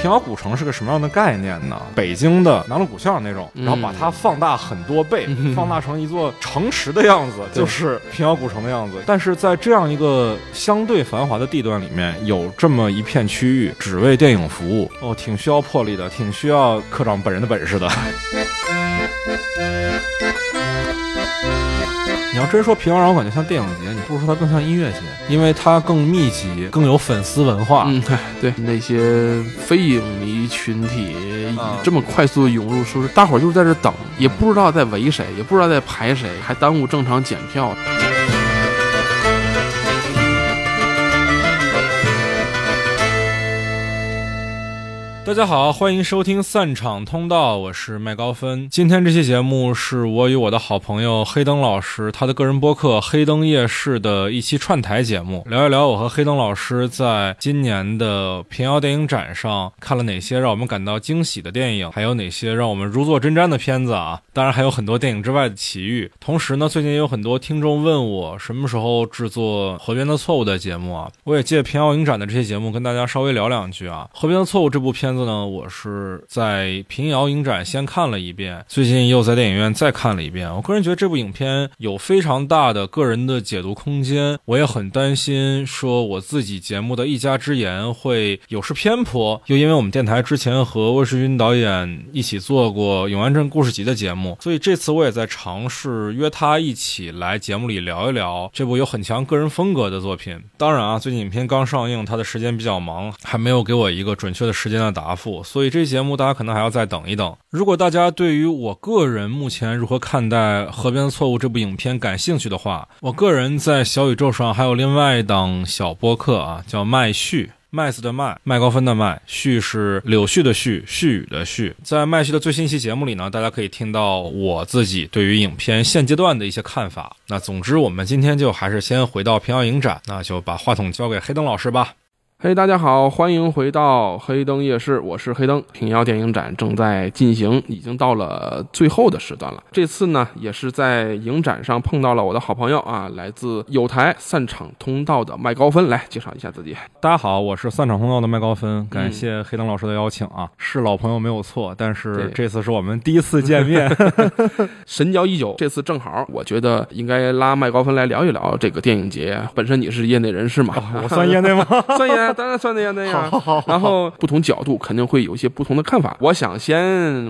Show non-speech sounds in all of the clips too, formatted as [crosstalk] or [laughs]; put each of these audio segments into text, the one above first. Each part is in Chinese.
平遥古城是个什么样的概念呢？北京的南锣鼓巷那种，然后把它放大很多倍，放大成一座城池的样子，就是平遥古城的样子。但是在这样一个相对繁华的地段里面，有这么一片区域只为电影服务，哦，挺需要魄力的，挺需要科长本人的本事的。你要真说平遥让我感觉像电影节，你不如说它更像音乐节，因为它更密集，更有粉丝文化。嗯，对对，那些非影迷群体这么快速涌入，说是大伙儿就是在这等，也不知道在围谁，也不知道在排谁，还耽误正常检票。大家好，欢迎收听散场通道，我是麦高芬。今天这期节目是我与我的好朋友黑灯老师他的个人播客《黑灯夜市》的一期串台节目，聊一聊我和黑灯老师在今年的平遥电影展上看了哪些让我们感到惊喜的电影，还有哪些让我们如坐针毡的片子啊！当然还有很多电影之外的奇遇。同时呢，最近也有很多听众问我什么时候制作《河边的错误》的节目啊，我也借平遥影展的这些节目跟大家稍微聊两句啊。《河边的错误》这部片片子呢，我是在平遥影展先看了一遍，最近又在电影院再看了一遍。我个人觉得这部影片有非常大的个人的解读空间，我也很担心说我自己节目的一家之言会有失偏颇。又因为我们电台之前和魏世军导演一起做过《永安镇故事集》的节目，所以这次我也在尝试约他一起来节目里聊一聊这部有很强个人风格的作品。当然啊，最近影片刚上映，他的时间比较忙，还没有给我一个准确的时间的答答复。所以这节目大家可能还要再等一等。如果大家对于我个人目前如何看待《河边的错误》这部影片感兴趣的话，我个人在小宇宙上还有另外一档小播客啊，叫麦序。麦子的麦，麦高芬的麦，序是柳絮的絮，絮语的絮。在麦序的最新一期节目里呢，大家可以听到我自己对于影片现阶段的一些看法。那总之，我们今天就还是先回到平遥影展，那就把话筒交给黑灯老师吧。嘿，大家好，欢迎回到黑灯夜市，我是黑灯。平遥电影展正在进行，已经到了最后的时段了。这次呢，也是在影展上碰到了我的好朋友啊，来自有台散场通道的麦高芬，来介绍一下自己。大家好，我是散场通道的麦高芬，感谢黑灯老师的邀请啊，是老朋友没有错，但是这次是我们第一次见面，[laughs] 神交已久。这次正好，我觉得应该拉麦高芬来聊一聊这个电影节。本身你是业内人士嘛，我算业内吗？[laughs] [laughs] 算业。当然算那样那样，然后不同角度肯定会有一些不同的看法。我想先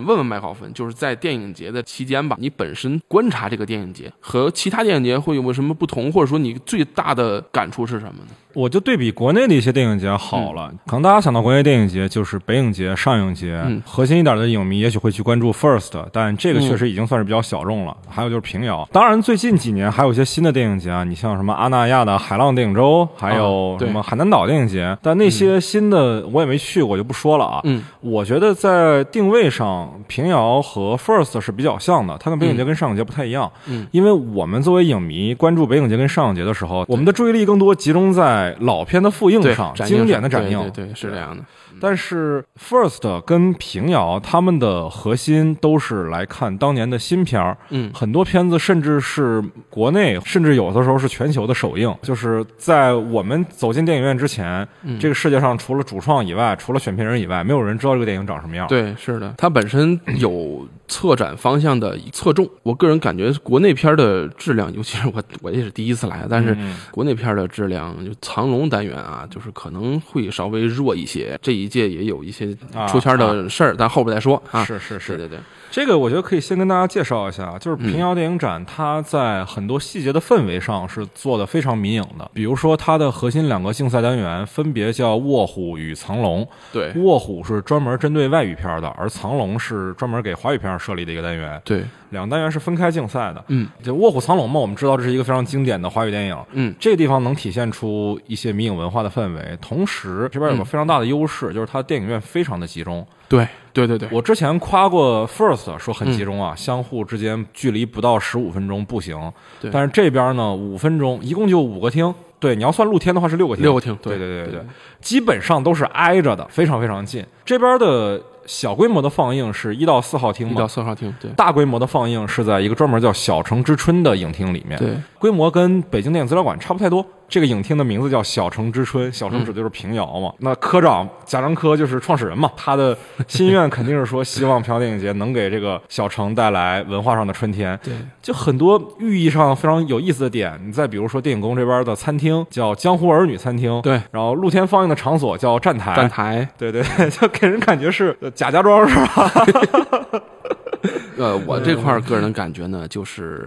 问问麦考芬，就是在电影节的期间吧，你本身观察这个电影节和其他电影节会有没有什么不同，或者说你最大的感触是什么呢？我就对比国内的一些电影节好了，可能大家想到国内电影节就是北影节、上影节，核心一点的影迷也许会去关注 First，但这个确实已经算是比较小众了。还有就是平遥，当然最近几年还有一些新的电影节啊，你像什么阿那亚的海浪电影周，还有什么海南岛电影节，但那些新的我也没去过，就不说了啊。嗯，我觉得在定位上，平遥和 First 是比较像的，它跟北影节跟上影节不太一样。嗯，因为我们作为影迷关注北影节跟上影节的时候，我们的注意力更多集中在老片的复映上，经典的展映，对，是这样的。但是 First 跟平遥他们的核心都是来看当年的新片儿，嗯，很多片子甚至是国内，甚至有的时候是全球的首映。就是在我们走进电影院之前，这个世界上除了主创以外，除了选片人以外，没有人知道这个电影长什么样。对，是的，它本身有策展方向的侧重。我个人感觉国内片的质量，尤其是我我也是第一次来，但是国内片的质量，就藏龙单元啊，就是可能会稍微弱一些。这一届也有一些出圈的事儿，咱后边再说啊。是是是，对对对，这个我觉得可以先跟大家介绍一下，就是平遥电影展，它在很多细节的氛围上是做的非常民影的。比如说，它的核心两个竞赛单元分别叫卧虎与藏龙。对，卧虎是专门针对外语片的，而藏龙是专门给华语片设立的一个单元。对，两个单元是分开竞赛的。嗯，就卧虎藏龙嘛，我们知道这是一个非常经典的华语电影。嗯，这个地方能体现出一些迷影文化的氛围，同时这边有个非常大的优势，就是它电影院非常的集中。对对对对，我之前夸过 First 说很集中啊，相互之间距离不到十五分钟步行。对，但是这边呢，五分钟，一共就五个厅。对，你要算露天的话是六个厅。六个厅，对对对对对，基本上都是挨着的，非常非常近。这边的小规模的放映是一到四号厅嘛？一到四号厅，对。大规模的放映是在一个专门叫“小城之春”的影厅里面。对，规模跟北京电影资料馆差不太多。这个影厅的名字叫小城之春，小城指的就是平遥嘛。那科长贾樟柯就是创始人嘛，他的心愿肯定是说希望平遥电影节能给这个小城带来文化上的春天。对，就很多寓意上非常有意思的点。你再比如说电影宫这边的餐厅叫江湖儿女餐厅，对，然后露天放映的场所叫站台，站台，对对，[laughs] 就给人感觉是贾家庄是吧？[laughs] 呃，我这块个人的感觉呢，就是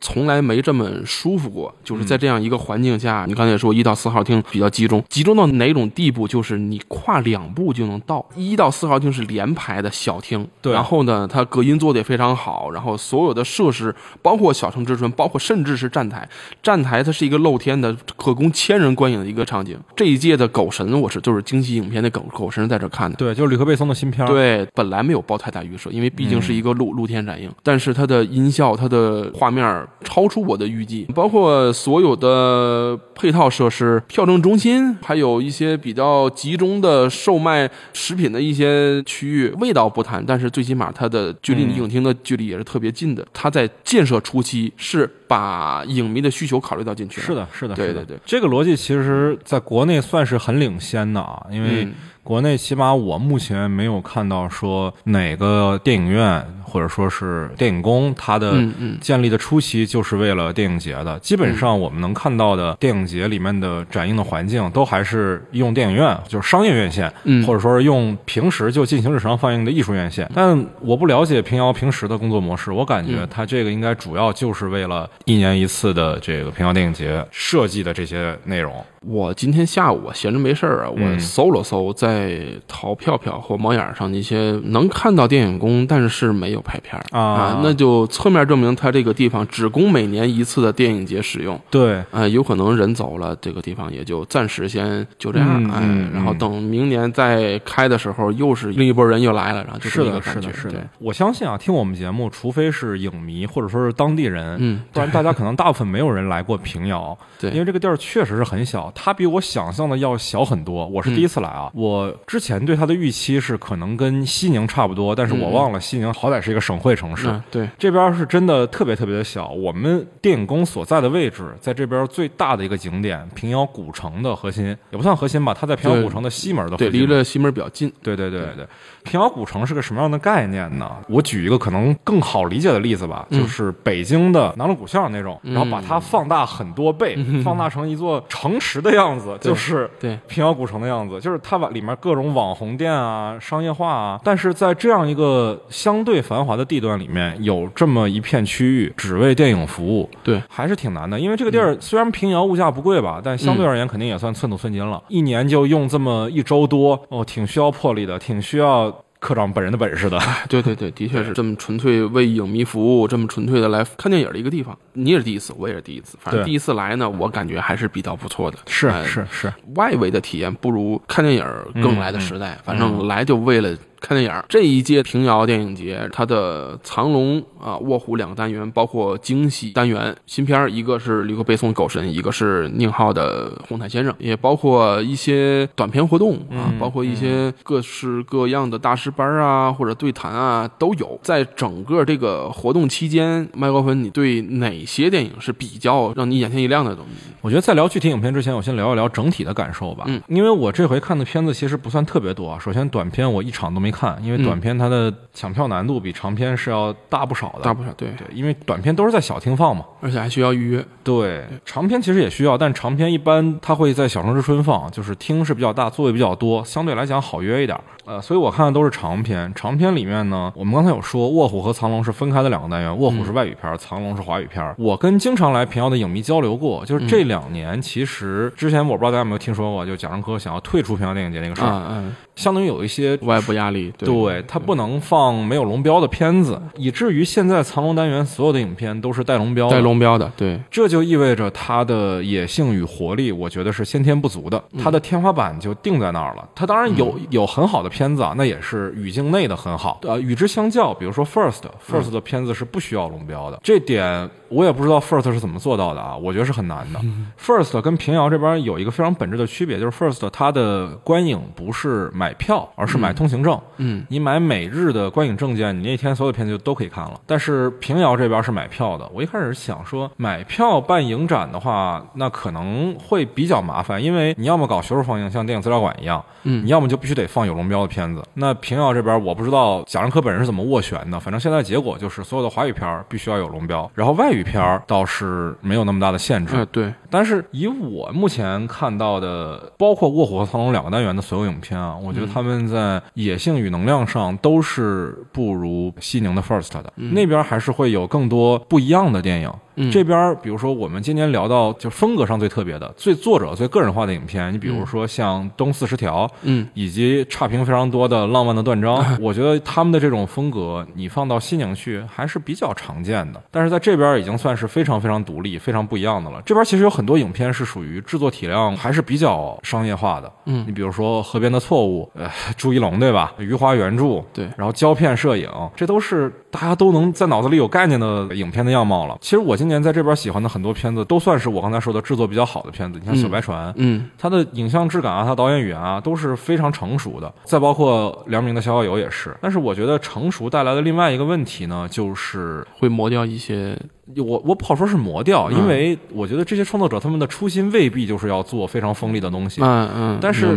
从来没这么舒服过。就是在这样一个环境下，你刚才也说一到四号厅比较集中，集中到哪种地步？就是你跨两步就能到。一到四号厅是连排的小厅，对然后呢，它隔音做的也非常好，然后所有的设施，包括小城之春，包括甚至是站台，站台它是一个露天的，可供千人观影的一个场景。这一届的狗神，我是就是惊喜影片的狗狗神在这看的。对，就是吕克贝松的新片儿。对，本来没有抱太大预设，因为毕竟是一个露、露天展映，但是它的音效、它的画面超出我的预计，包括所有的配套设施、票证中心，还有一些比较集中的售卖食品的一些区域，味道不谈，但是最起码它的距离你影厅的距离也是特别近的。它在建设初期是把影迷的需求考虑到进去了。是的，是的，是的对对对这个逻辑其实在国内算是很领先的啊，因为嗯国内起码我目前没有看到说哪个电影院或者说是电影宫，它的建立的初期就是为了电影节的。基本上我们能看到的电影节里面的展映的环境，都还是用电影院，就是商业院线，嗯或者说是用平时就进行日常放映的艺术院线。但我不了解平遥平时的工作模式，我感嗯觉它这个应该主要就是为了一年一次的这个平遥电影节设计的这些内容。我今天下午我闲着没事儿啊，我嗯。搜了搜在淘票票或猫眼上那些能看到电影宫，但是没有拍片儿。啊。那就侧面证明它这个地方只供每年一次的电影节使用。对，啊，有可能人走了，这个地方也就暂时先就这样，哎然后嗯等明年再开的时候，又是另一波人又来了，然后就是这么一的，是的，个感觉，对是的。我相信啊，听我们节目，除非是影迷或者说是当地人，嗯，不然大家可能大部分没有人来过平遥。[laughs] 对。因为这个地儿确实是很小，它比我想象的要小很多。我是第一次来啊，我之前对它的预期是可能跟西宁差不多，但是我忘了西宁好歹是一个省会城市。嗯，对，这边是真的特别特别的小。我们电影宫所在的位置，在这边最大的一个景点平遥古城的核心，也不算核心吧，它在平遥古城的西门的核对，心。离着西门比较近，对对对对，平遥古城是个什么样的概念呢？我举一个可能更好理解的例子吧，嗯就是北京的南锣鼓巷那种，然后把它放大很多倍，放大成一座城池的样子，就是对平遥古城的样子，就是它把里面各种网红店啊、商业化啊，但是在这样一个相对繁华的地段里面，有这么一片区域只为电影服务，对，还是挺难的。因为这个地儿虽然平遥物价不贵吧，但相对而言肯定也算寸土寸金了。一年就用这么一周多，哦，挺需要魄力的，挺需要科长本人的本事的。[laughs] 对对对，的确是这么纯粹为影迷服务，这么纯粹的来看电影的一个地方。你也是第一次，我也是第一次，反正第一次来呢，我感觉还是比较不错的。是哎是是，外围的体验不如看电影更来的实在。反正来就为了看电影。这一届平遥电影节，它的藏龙啊、卧虎两个单元，包括惊喜单元新片儿，一个是吕克贝松《狗神》，一个是宁浩的《红毯先生》，也包括一些短片活动啊，嗯包括一些各式各样的大师班啊或者对谈啊都有。在整个这个活动期间，麦高芬，你对哪些电影是比较让你眼前一亮的东西？我觉得在聊具体影片之前，我先聊一聊整体的感受吧。嗯，因为我这回看的片子其实不算特别多啊。首先，短片我一场都没看，因为短片它的抢票难度比长片是要大不少的。大不少，对，对，因为短片都是在小厅放嘛。而且还需要预约。对，长片其实也需要，但长片一般它会在小城之春放，就是厅是比较大，座位比较多，相对来讲好约一点。呃，所以我看的都是长片。长片里面呢，我们刚才有说，卧虎和藏龙是分开的两个单元，卧虎是外语片，藏龙是华语片。我跟经常来平遥的影迷交流过，就是这两年其实之前我不知道大家有没有听说过，就贾樟柯想要退出平遥电影节那个事儿，嗯嗯，相当于有一些外部压力，对对，它不能放没有龙标的片子，以至于现在藏龙单元所有的影片都是带龙标的。带龙标的，对，这就意味着它的野性与活力，我觉得是先天不足的，它的天花板就定在那儿了。它当然有有很好的片子啊，那也是语境内的很好。呃，与之相较，比如说 First，First 的片子是不需要龙标的，这点我也不知道 First 是怎么做到的啊，我觉得是很难的。[laughs] First 跟平遥这边有一个非常本质的区别，就是 First 它的观影不是买票，而是买通行证。嗯你买每日的观影证件，你那天所有片子就都可以看了。但是平遥这边是买票的，我一开始想说买票办影展的话，那可能会比较麻烦，因为你要么搞学术放映，像电影资料馆一样，嗯你要么就必须得放有龙标的片子。那平遥这边我不知道贾樟柯本人是怎么斡旋的，反正现在结果就是所有的华语片必须要有龙标，然后外语片倒是没有那么大的限制。哎对，但是以我目前看到的，包括《卧虎》和《苍龙》两个单元的所有影片啊，我觉得他们在野性与能量上都是不如西宁的 First 的，那边还是会有更多不一样的电影。嗯这边比如说我们今天聊到就风格上最特别的、最作者最个人化的影片，你比如说像《东四十条》，嗯以及差评非常多的《浪漫的断章》，[laughs] 我觉得他们的这种风格，你放到西宁去还是比较常见的。但是在这边已经算是非常非常独立、非常不一样的了。这边其实有很多影片是属于制作体量还是比较商业化的。嗯你比如说《河边的错误》，呃，朱一龙对吧？余华原著，对然后胶片摄影，这都是大家都能在脑子里有概念的影片的样貌了。其实我今年在这边喜欢的很多片子，都算是我刚才说的制作比较好的片子。你像《小白船》，嗯它的影像质感啊，它导演语言啊，都是非常成熟的。再包括梁明的《逍遥游》也是。但是我觉得成熟带来的另外一个问题呢，就是会磨掉一些，我我不好说是磨掉，嗯因为我觉得这些创作者他们的初心未必就是要做非常锋利的东西。嗯嗯，但是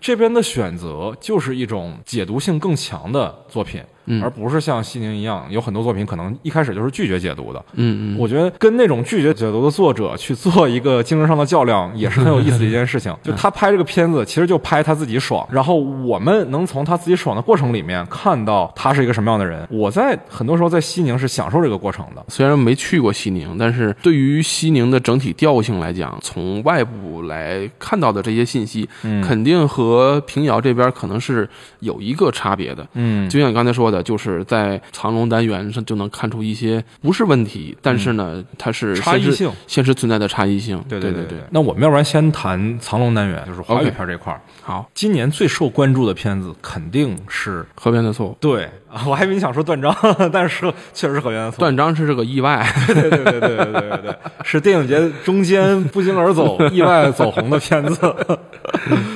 这边的选择就是一种解读性更强的作品，嗯而不是像西宁一样，有很多作品可能一开始就是拒绝解读的。嗯嗯，我觉得跟那种拒绝解读的作者去做一个精神上的较量，也是很有意思的一件事情。就他拍这个片子，其实就拍他自己爽，然后我们能从他自己爽的过程里面看到他是一个什么样的人。我在很多时候在西宁是享受这个过程的。虽然没去过西宁，但是对于西宁的整体调性来讲，从外部来看到的这些信息，嗯肯定和平遥这边可能是有一个差别的。嗯，就像你刚才说的，就是在藏龙单元上就能看出一些不是问题，但是呢，它是差异性。现实存在的差异性。对对对对。那我们要不然先谈藏龙单元，就是华语片这块儿。好，今年最受关注的片子肯定是河边的错误，对啊，[laughs] 我还以为你想说断章，[laughs] 但是确实是河源的错误。断章是这个意外。[laughs] 对对对对对对对对，是电影节中间不胫而走、意外走红的片子。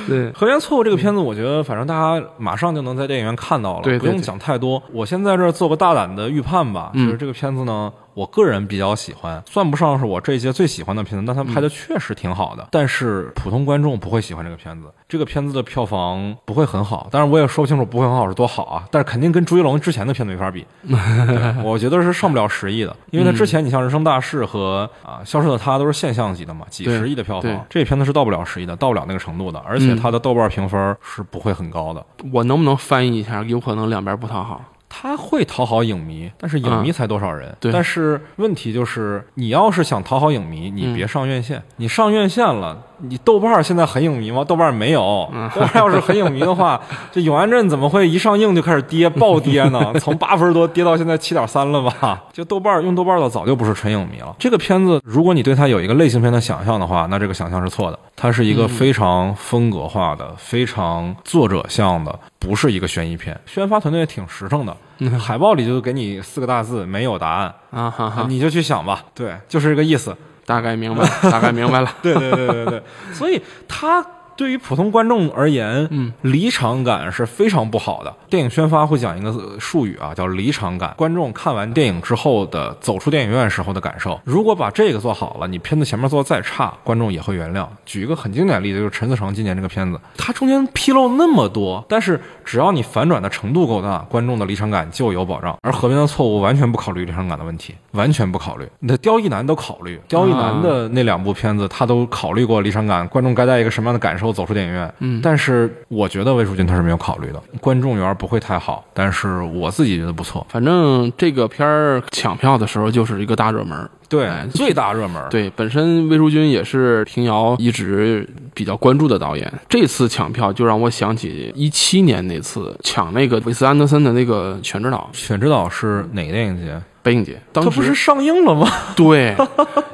对，《河源错误》这个片子，我觉得反正大家马上就能在电影院看到了，对对不用对讲太多。我先在这儿做个大胆的预判吧，嗯。就是这个片子呢，我个人比较喜欢，算不上是我这一届最喜欢的片子，但它拍的确实挺好的。但是普通观众不会喜欢这个片子，这个片子的票房不会很好，当然我也说不清楚不会很好是多好啊，但是肯定跟朱一龙之前的片子没法比。[laughs] 我觉得是上不了十亿的，因为他之前你像《人生大事》和啊《消失的他》都是现象级的嘛，几十亿的票房，这片子是到不了十亿的，到不了那个程度的，而且他的豆瓣评分是不会很高的。我能不能翻译一下？有可能两边不讨好。它会讨好影迷，但是影迷才多少人？对但是问题就是，你要是想讨好影迷，你别上院线。你上院线了，你豆瓣儿现在很影迷吗？豆瓣儿没有。豆瓣儿要是很影迷的话，[laughs] 这《永安镇》怎么会一上映就开始跌，暴跌呢？[laughs] 从八分多跌到现在七点三了吧？就豆瓣儿用豆瓣儿的早就不是纯影迷了。这个片子，如果你对它有一个类型片的想象的话，那这个想象是错的。它是一个非常风格化的、非常作者向的，不是一个悬疑片。宣发团队也挺实诚的，海报里就给你四个大字：没有答案，啊哈哈，你就去想吧。对，就是这个意思。大概明白了，大概明白了。[laughs] 对对对对对，所以它对于普通观众而言，嗯，离场感是非常不好的。电影宣发会讲一个术语啊，叫离场感。观众看完电影之后的走出电影院时候的感受，如果把这个做好了，你片子前面做的再差，观众也会原谅。举一个很经典的例子，就是陈思诚今年这个片子，他中间纰漏那么多，但是只要你反转的程度够大，观众的离场感就有保障。而河边的错误完全不考虑离场感的问题，完全不考虑。你的刁亦男都考虑，刁亦男的那两部片子，他都考虑过离场感，观众该带一个什么样的感受走出电影院。嗯但是我觉得魏淑君他是没有考虑的，观众缘不会太好，但是我自己觉得不错。反正这个片儿抢票的时候就是一个大热门儿。对哎，最大热门。对，本身魏淑君也是平遥一直比较关注的导演。这次抢票就让我想起一七年那次抢那个韦斯安德森的那个《全知道犬之岛是哪个电影节？北影节》，当不是上映了吗？[laughs] 对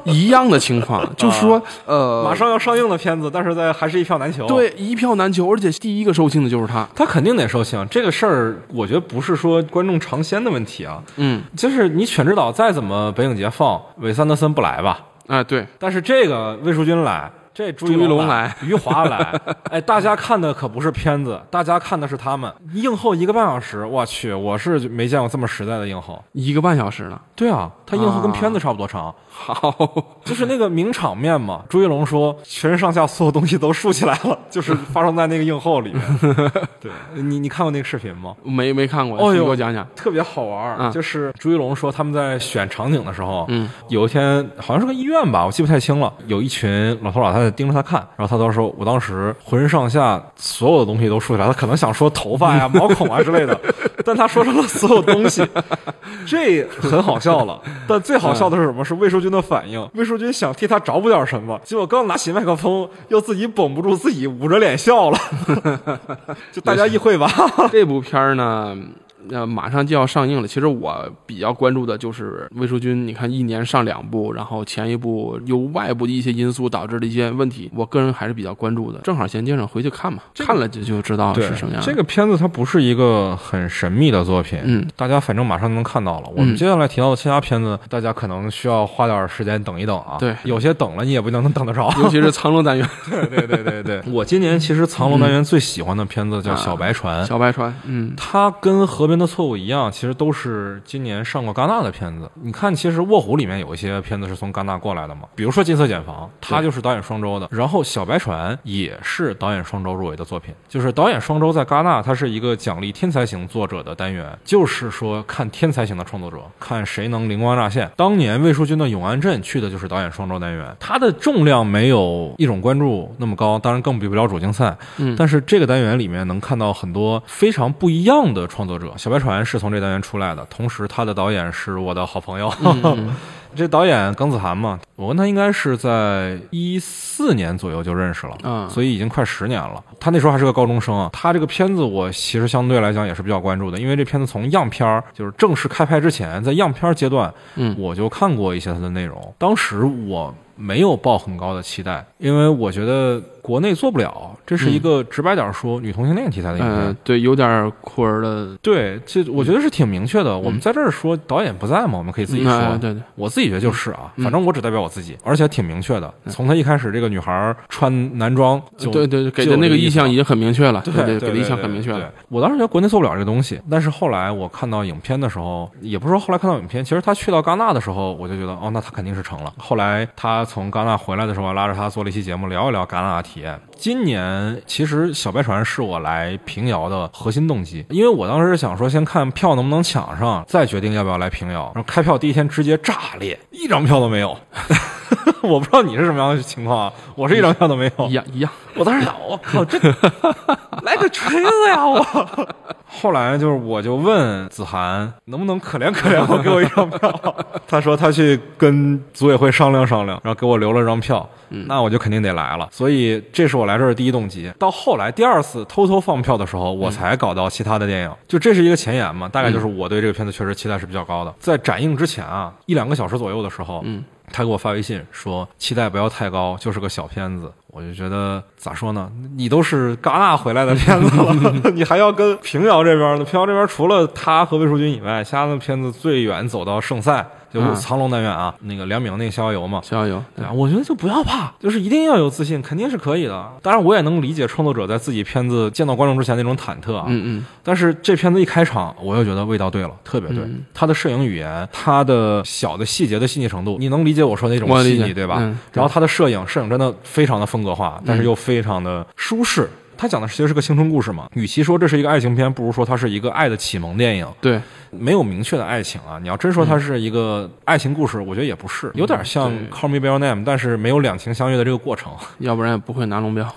一样的情况，就是说呃，马上要上映的片子，但是在还是一票难求。。对一票难求，而且第一个售罄的就是他。他肯定得受庆，这个事儿我觉得不是说观众尝鲜的问题啊，嗯，就是你《犬之岛》再怎么北影节放，韦斯安德森不来吧？哎，对，但是这个魏淑君来，这朱朱一龙来来，余华来，[laughs] 哎，大家看的可不是片子，大家看的是他们。映后一个半小时，我去，我是没见过这么实在的映后。一个半小时呢。对啊，他映后跟片子差不多长，好，[laughs] 就是那个名场面嘛。朱一龙说，全身上下所有东西都竖起来了，[laughs] 就是发生在那个映后里面。[laughs] 对你，你看过那个视频吗？没没看过，你给我讲讲。特别好玩，嗯就是朱一龙说他们在选场景的时候，嗯，有一天好像是个医院吧，我记不太清了，有一群老头老太太盯着他看，然后他当时说，我当时浑身上下所有的东西都竖起来，他可能想说头发呀、毛孔啊之类的，但他说成了所有东西，这很好笑了。但最好笑的是什么？是魏淑君的反应。魏淑君想替他找补点什么，结果刚拿起麦克风，又自己绷不住自己，捂着脸笑了。[laughs] 就大家意会吧。[laughs] 这部片儿呢，呃，马上就要上映了。其实我比较关注的就是魏淑君，你看一年上两部，然后前一部由外部的一些因素导致的一些问题，我个人还是比较关注的。正好衔接上回去看嘛，看了就就知道对是什么样。这个片子它不是一个很神秘的作品，嗯，大家反正马上能看到了。我们嗯接下来提到的其他片子，大家可能需要花点时间等一等啊。对有些等了你也不一定能等得着。尤其是藏龙单元，对对对对对，[laughs] 我今年其实藏龙单元最喜欢的片子叫《小白船》。小白船，嗯，它跟《河边的错误》一样，其实都是今年上过戛纳的片子。你看，其实《卧虎》里面有一些片子是从戛纳过来的嘛，比如说《金色茧房》，它就是导演双周的。然后《小白船》也是导演双周入围的作品，就是导演双周在戛纳，它是一个奖励天才型作者的单元，就是说看天才型的创作者，看谁能灵光乍现。当年魏淑君的《永安镇》去的就是导演双周单元，它的重量没有一种关注那么高，当然更比不了主竞赛。嗯但是这个单元里面能看到很多非常不一样的创作者。小白船是从这单元出来的，同时他的导演是我的好朋友。嗯 [laughs] 这导演耿子涵嘛，我跟他应该是在一四年左右就认识了，嗯所以已经快十年了。他那时候还是个高中生啊。他这个片子我其实相对来讲也是比较关注的，因为这片子从样片儿就是正式开拍之前，在样片儿阶段，嗯我就看过一些他的内容。当时我没有抱很高的期待，因为我觉得国内做不了，这是一个直白点说女同性恋题材的影片。呃，对，有点酷儿的，对，这我觉得是挺明确的。我们在这儿说导演不在嘛，我们可以自己说。嗯对对，我自己觉得就是啊，反正我只代表我自己，而且挺明确的。从他一开始，这个女孩穿男装就对对，给的那个这意向已经很明确了，对对，对给的意向很明确了对。我当时觉得国内做不了这个东西，但是后来我看到影片的时候，也不是说后来看到影片，其实他去到戛纳的时候，我就觉得哦，那他肯定是成了。后来他从戛纳回来的时候，拉着他做了一期节目，聊一聊戛纳的体验。今年其实小白船是我来平遥的核心动机，因为我当时想说先看票能不能抢上，再决定要不要来平遥。然后开票第一天直接炸裂，一张票都没有。[laughs] 我不知道你是什么样的情况啊，我是一张票都没有一。样一样，我当时想，我靠，这 [laughs] 来个锤子呀！我 [laughs] 后来就是，我就问子涵能不能可怜可怜我，给我一张票。他说他去跟组委会商量商量，然后给我留了张票。那我就肯定得来了，所以这是我来这儿的第一动机。到后来第二次偷偷放票的时候，我才搞到其他的电影。就这是一个前言嘛，大概就是我对这个片子确实期待是比较高的。在展映之前啊，一两个小时左右的时候，嗯，他给我发微信说期待不要太高，就是个小片子。我就觉得咋说呢？你都是戛纳回来的片子了，[laughs] 你还要跟平遥这边的？平遥这边除了他和魏淑君以外，其他的片子最远走到圣赛，就是藏龙单元啊，那个梁明那个逍遥游嘛。逍遥游，对啊，我觉得就不要怕，就是一定要有自信，肯定是可以的。当然，我也能理解创作者在自己片子见到观众之前那种忐忑啊。嗯嗯，但是这片子一开场，我又觉得味道对了，特别对。嗯它的摄影语言，他的小的细节的细腻程度，你能理解我说的那种细腻，对吧？嗯对然后他的摄影，摄影真的非常的风格化，但是又非常的舒适。它讲的其实是个青春故事嘛，与其说这是一个爱情片，不如说它是一个爱的启蒙电影。对，没有明确的爱情啊，你要真说它是一个爱情故事，我觉得也不是，有点像《Call Me by Your Name》，但是没有两情相悦的这个过程。[laughs] 要不然也不会拿龙标。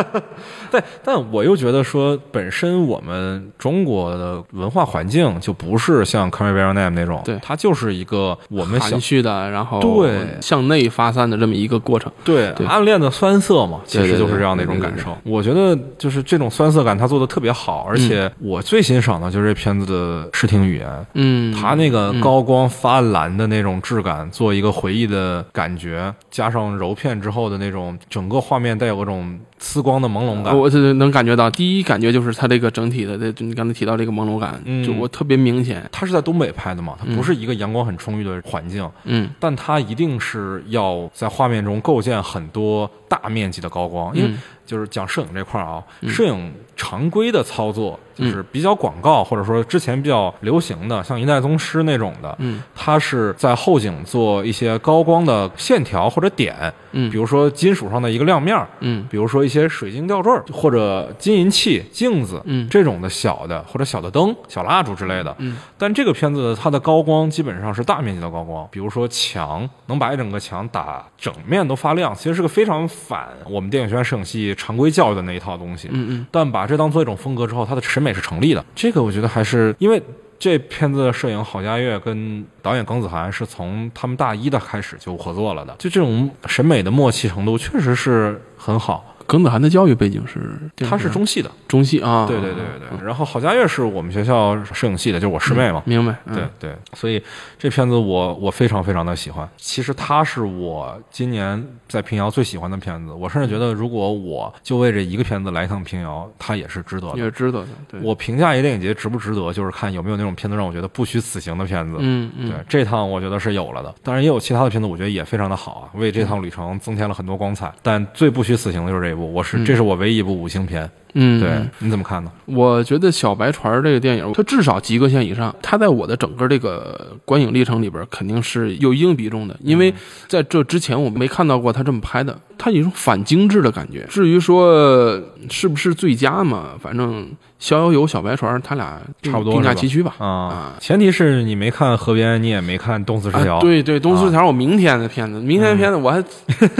[laughs] 但但我又觉得说，本身我们中国的文化环境就不是像《Call Me by Your Name》那种，对它就是一个我们想含蓄的，然后对向内发散的这么一个过程。对对暗恋的酸涩嘛，其实就是这样的一种感受。我觉得就是这种酸涩感，他做的特别好，而且我最欣赏的就是这片子的视听语言。嗯，他那个高光发蓝的那种质感，做一个回忆的感觉，加上柔片之后的那种整个画面带有种呲光的朦胧感。我是能感觉到，第一感觉就是它这个整体的，这你刚才提到这个朦胧感，嗯。就我特别明显。它是在东北拍的嘛，它不是一个阳光很充裕的环境，嗯，但它一定是要在画面中构建很多大面积的高光，因为嗯。就是讲摄影这块儿啊，嗯。摄影常规的操作就是比较广告或者说之前比较流行的，像一代宗师那种的，嗯。它是在后景做一些高光的线条或者点，嗯比如说金属上的一个亮面儿，嗯比如说一些水晶吊坠或者金银器、镜子，嗯这种的小的或者小的灯、小蜡烛之类的。嗯但这个片子它的高光基本上是大面积的高光，比如说墙能把一整个墙打整面都发亮，其实是个非常反我们电影学院摄影系常规教育的那一套东西。嗯嗯但把这当做一种风格之后，它的审美是成立的。这个我觉得还是因为这片子的摄影郝佳悦跟导演耿子涵是从他们大一的开始就合作了的，就这种审美的默契程度确实是很好。耿子涵的教育背景是他是中戏的，中戏啊，对对对对对。然后郝佳悦是我们学校摄影系的，就是我师妹嘛。明白，嗯对对，所以这片子我我非常非常的喜欢。其实它是我今年在平遥最喜欢的片子。我甚至觉得，如果我就为这一个片子来一趟平遥，它也是值得的。也是知道的，对，我评价一个电影节值不值得，就是看有没有那种片子让我觉得不虚此行的片子。嗯嗯对，这趟我觉得是有了的。当然也有其他的片子，我觉得也非常的好啊，为这趟旅程增添了很多光彩。但最不虚此行的就是这一部，我是、嗯这是我唯一一部五星片。嗯，对，嗯你怎么看呢？我觉得小白船这个电影，它至少及格线以上，它在我的整个这个观影历程里边，肯定是有一定比重的。因为在这之前，我没看到过他这么拍的，它有一种反精致的感觉。至于说是不是最佳嘛，反正《逍遥游》《小白船》，它俩差不多并驾齐驱吧。啊啊，前提是你没看《河边》，你也没看《东四十条》啊，对对，《东四十条》我明天的片子，明天的片子我还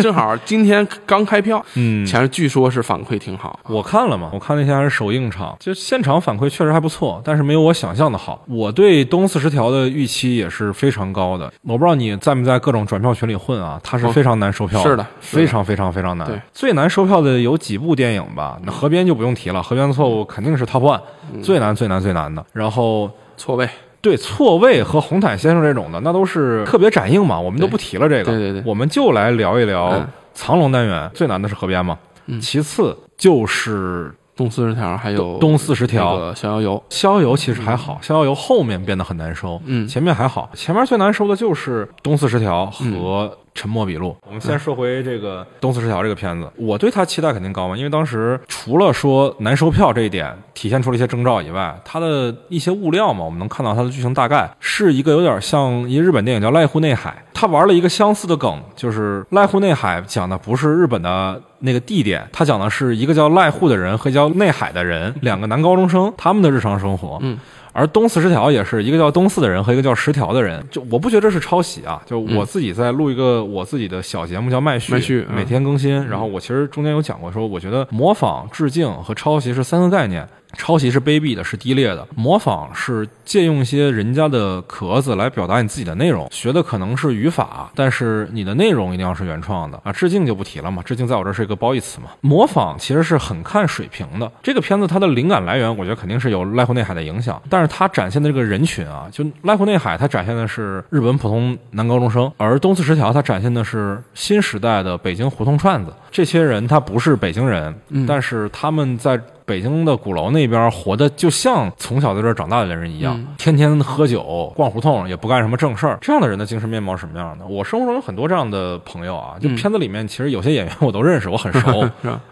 正好今天刚开票，[laughs] 嗯，前据说是反馈挺好。我看了嘛，我看那天还是首映场，就现场反馈确实还不错，但是没有我想象的好。我对东四十条的预期也是非常高的。我不知道你在没在各种转票群里混啊，它是非常难售票、哦是的是的非常非常非常难。对，最难收票的有几部电影吧，那河边就不用提了，河边的错误肯定是 top one，、最嗯难最难最难的。然后。错位，对错位和红毯先生这种的，那都是特别展映嘛，我们都不提了这个。对。对对我们就来聊一聊嗯藏龙单元。最难的是河边嘛，嗯。其次就是东四十条还有东四十条。那个逍遥游，逍遥游其实还好，逍遥游后面变得很难收，嗯。前面还好，前面最难收的就是东四十条和沉默笔录。我们先说回这个东四十条这个片子，我对它期待肯定高嘛，因为当时除了说难收票这一点体现出了一些征兆以外，它的一些物料嘛，我们能看到它的剧情大概是一个有点像一日本电影叫《濑户内海》，它玩了一个相似的梗，就是濑户内海讲的不是日本的那个地点，他讲的是一个叫濑户的人和叫内海的人，两个男高中生他们的日常生活。嗯。而东四十条也是一个叫东四的人和一个叫十条的人，就我不觉得这是抄袭啊，就我自己在录一个我自己的小节目叫麦序，麦序嗯每天更新。然后我其实中间有讲过说，我觉得模仿、致敬和抄袭是三个概念。抄袭是卑鄙的，是低劣的；模仿是借用一些人家的壳子来表达你自己的内容，学的可能是语法，但是你的内容一定要是原创的啊。致敬就不提了嘛，致敬在我这儿是一个褒义词嘛。模仿其实是很看水平的。这个片子它的灵感来源，我觉得肯定是有濑户内海的影响，但是它展现的这个人群啊，就濑户内海它展现的是日本普通男高中生，而东四十条它展现的是新时代的北京胡同串子。这些人他不是北京人，嗯但是他们在北京的鼓楼那边活的就像从小在这儿长大的人一样，嗯天天喝酒、逛胡同，也不干什么正事儿。这样的人的精神面貌是什么样的？我生活中有很多这样的朋友啊，就嗯片子里面其实有些演员我都认识，我很熟。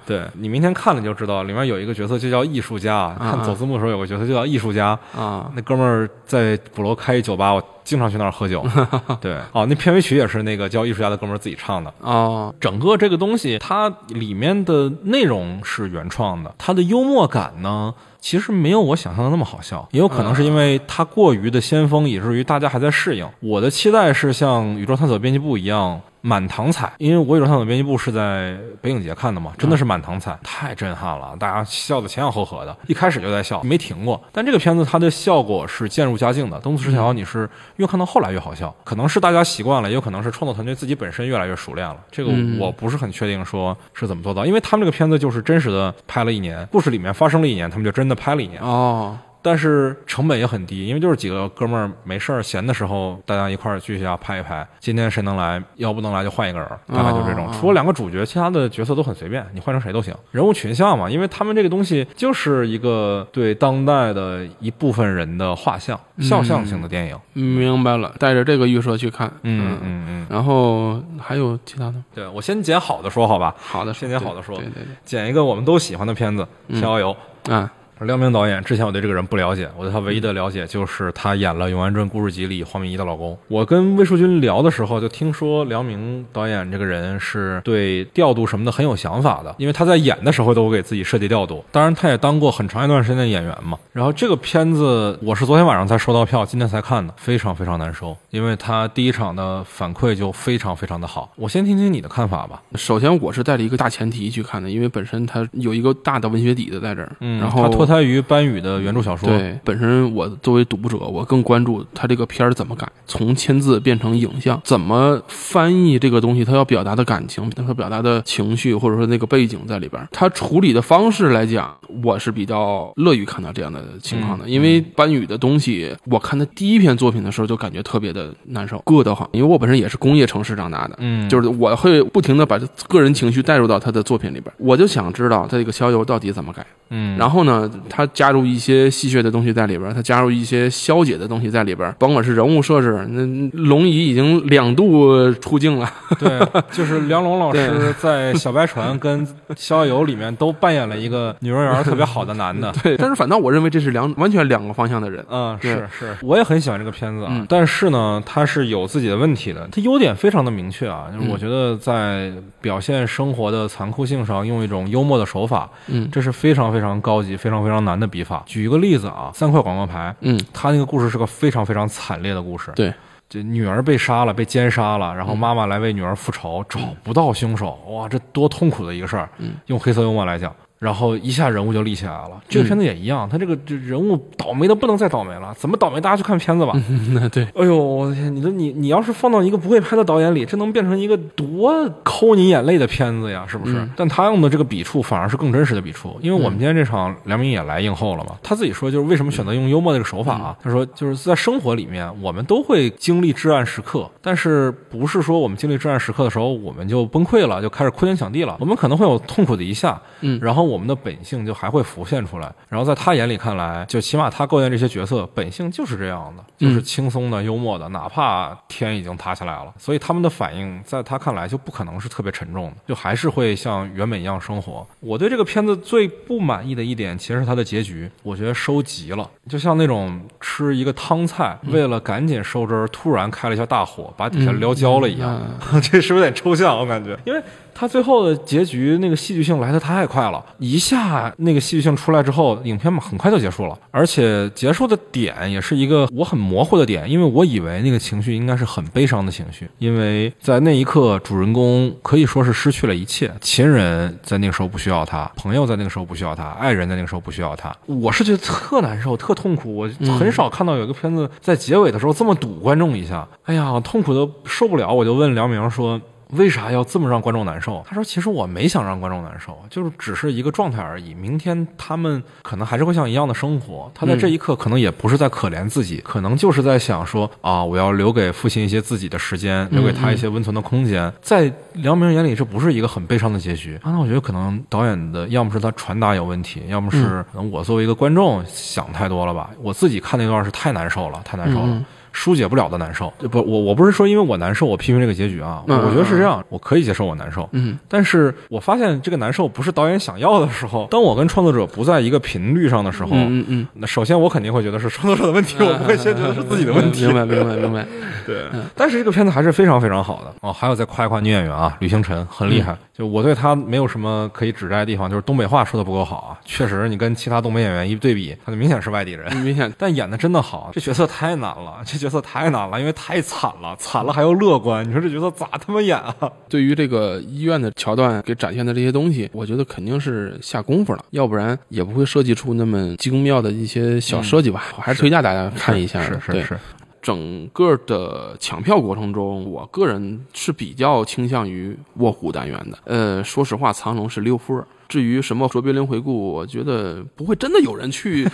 对你明天看了就知道，里面有一个角色就叫艺术家。看走字幕的时候有个角色就叫艺术家，啊，那哥们儿在鼓楼开一酒吧，我经常去那儿喝酒。[laughs] 对，哦，那片尾曲也是那个教艺术家的哥们儿自己唱的。哦，整个这个东西，它里面的内容是原创的，它的幽默感呢，其实没有我想象的那么好笑，也有可能是因为它过于的先锋，以至于大家还在适应。我的期待是像《宇宙探索编辑部》一样。满堂彩，因为我《宇宙探索编辑部》是在北影节看的嘛，真的是满堂彩，太震撼了，大家笑得前仰后合的，一开始就在笑，没停过。但这个片子它的效果是渐入佳境的，《东四十条》你是越看到后来越好笑，可能是大家习惯了，也有可能是创作团队自己本身越来越熟练了。这个嗯。我不是很确定说是怎么做到，因为他们这个片子就是真实的拍了一年，故事里面发生了一年，他们就真的拍了一年。哦，但是成本也很低，因为就是几个哥们儿没事儿闲的时候，大家一块儿聚一下拍一拍。今天谁能来，要不能来就换一个人，大概就这种。哦除了两个主角，其他的角色都很随便，你换成谁都行。人物群像嘛，因为他们这个东西就是一个对当代的一部分人的画像、肖像型的电影。明白了，带着这个预设去看，嗯嗯嗯，然后还有其他的吗？对我先捡好的说好吧，好的，先捡好的说对对对捡一个我们都喜欢的片子《逍遥游》。对，啊，梁明导演之前我对这个人不了解，我对他唯一的了解就是他演了《永安镇故事集》里黄敏仪的老公。我跟魏淑君聊的时候，就听说梁明导演这个人是对调度什么的很有想法的，因为他在演的时候都给自己设计调度。当然，他也当过很长一段时间的演员嘛。然后这个片子我是昨天晚上才收到票，今天才看的，非常非常难受，因为他第一场的反馈就非常非常的好。我先听听你的看法吧。首先我是带着一个大前提去看的，因为本身他有一个大的文学底子在这儿，嗯，然后他脱胎于班宇的原著小说，对，本身我作为读者，我更关注他这个片儿怎么改，从签字变成影像，怎么翻译这个东西，他要表达的感情，他表达的情绪，或者说那个背景在里边儿。他处理的方式来讲，我是比较乐于看到这样的情况的，嗯因为班宇的东西，我看他第一篇作品的时候就感觉特别的难受，硌得慌，因为我本身也是工业城市长大的，嗯，就是我会不停的把个人情绪带入到他的作品里边儿，我就想知道他这个逍遥到底怎么改。嗯，然后呢，他加入一些戏谑的东西在里边儿，他加入一些消解的东西在里边儿，甭管是人物设置，那龙姨已经两度出镜了，对，就是梁龙老师在《小白船》跟《逍遥游》里面都扮演了一个女人缘特别好的男的。[laughs] 对，但是反倒我认为这是两完全两个方向的人，嗯，是是，我也很喜欢这个片子啊，嗯。但是呢，它是有自己的问题的。它优点非常的明确啊，就是我觉得在表现生活的残酷性上，用一种幽默的手法，嗯。这是非常非常高级、非常非常难的笔法。举一个例子啊，三块广告牌，嗯，他那个故事是个非常非常惨烈的故事。对，这女儿被杀了，被奸杀了，然后妈妈来为女儿复仇，找不到凶手，哇，这多痛苦的一个事儿。嗯，用黑色幽默来讲，然后一下人物就立起来了。这个片子也一样，他这个这人物倒霉的不能再倒霉了，怎么倒霉？大家去看片子吧。那 [laughs] 对，哎呦，我的天！你这你你要是放到一个不会拍的导演里，这能变成一个多抠你眼泪的片子呀，是不是？嗯但他用的这个笔触反而是更真实的笔触，因为我们今天这场梁明也来映后了嘛，他自己说就是为什么选择用幽默这个手法啊？他说就是在生活里面我们都会经历至暗时刻，但是不是说我们经历至暗时刻的时候我们就崩溃了，就开始哭天抢地了，我们可能会有痛苦的一下，嗯然后我们的本性就还会浮现出来，然后在他眼里看来，就起码他构建这些角色本性就是这样的，就是轻松的、幽默的，哪怕天已经塌下来了，所以他们的反应在他看来就不可能是特别沉重的，就还是会像原本一样生活。我对这个片子最不满意的一点，其实是它的结局，我觉得收集了，就像那种吃一个汤菜，为了赶紧收汁儿，突然开了一下大火，把底下撩焦了一样。[laughs] 这是不是有点抽象？我感觉，因为他最后的结局那个戏剧性来的太快了，一下那个戏剧性出来之后，影片嘛很快就结束了，而且结束的点也是一个我很模糊的点，因为我以为那个情绪应该是很悲伤的情绪，因为在那一刻主人公可以说是失去了一切，亲人在那个时候不需要他，朋友在那个时候不需要他，爱人在那个时候不需要他，我是觉得特难受、特痛苦，我很少看到有一个片子在结尾的时候这么堵观众一下，哎呀，痛苦的受不了，我就问梁明说。为啥要这么让观众难受？他说：“其实我没想让观众难受，就是只是一个状态而已。明天他们可能还是会像一样的生活。他在这一刻可能也不是在可怜自己，可能就是在想说啊，我要留给父亲一些自己的时间，留给他一些温存的空间。在梁明眼里，这不是一个很悲伤的结局啊。那我觉得可能导演的要么是他传达有问题，要么是我作为一个观众想太多了吧。我自己看那段是太难受了，太难受了。”疏解不了的难受，不，我我不是说因为我难受，我批评这个结局啊，嗯我觉得是这样，我可以接受我难受，嗯，但是我发现这个难受不是导演想要的时候，当我跟创作者不在一个频率上的时候，嗯嗯那首先我肯定会觉得是创作者的问题，我不会先觉得是自己的问题，明白明白明白，[laughs] 对，但是这个片子还是非常非常好的哦。还有再夸一夸女演员啊，吕星辰很厉害。就我对她没有什么可以指摘的地方，就是东北话说的不够好啊。确实，你跟其他东北演员一对比，她就明显是外地人。明显但演的真的好，这角色太难了，这角色太难了，因为太惨了，惨了还要乐观。你说这角色咋他妈演啊？对于这个医院的桥段给展现的这些东西，我觉得肯定是下功夫了，要不然也不会设计出那么精妙的一些小设计吧。我还是推荐大家看一下是是是，整个的抢票过程中，我个人是比较倾向于卧虎单元的。呃，说实话，藏龙是溜分儿。至于什么卓别林回顾，我觉得不会真的有人去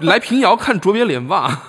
来平遥看卓别林吧。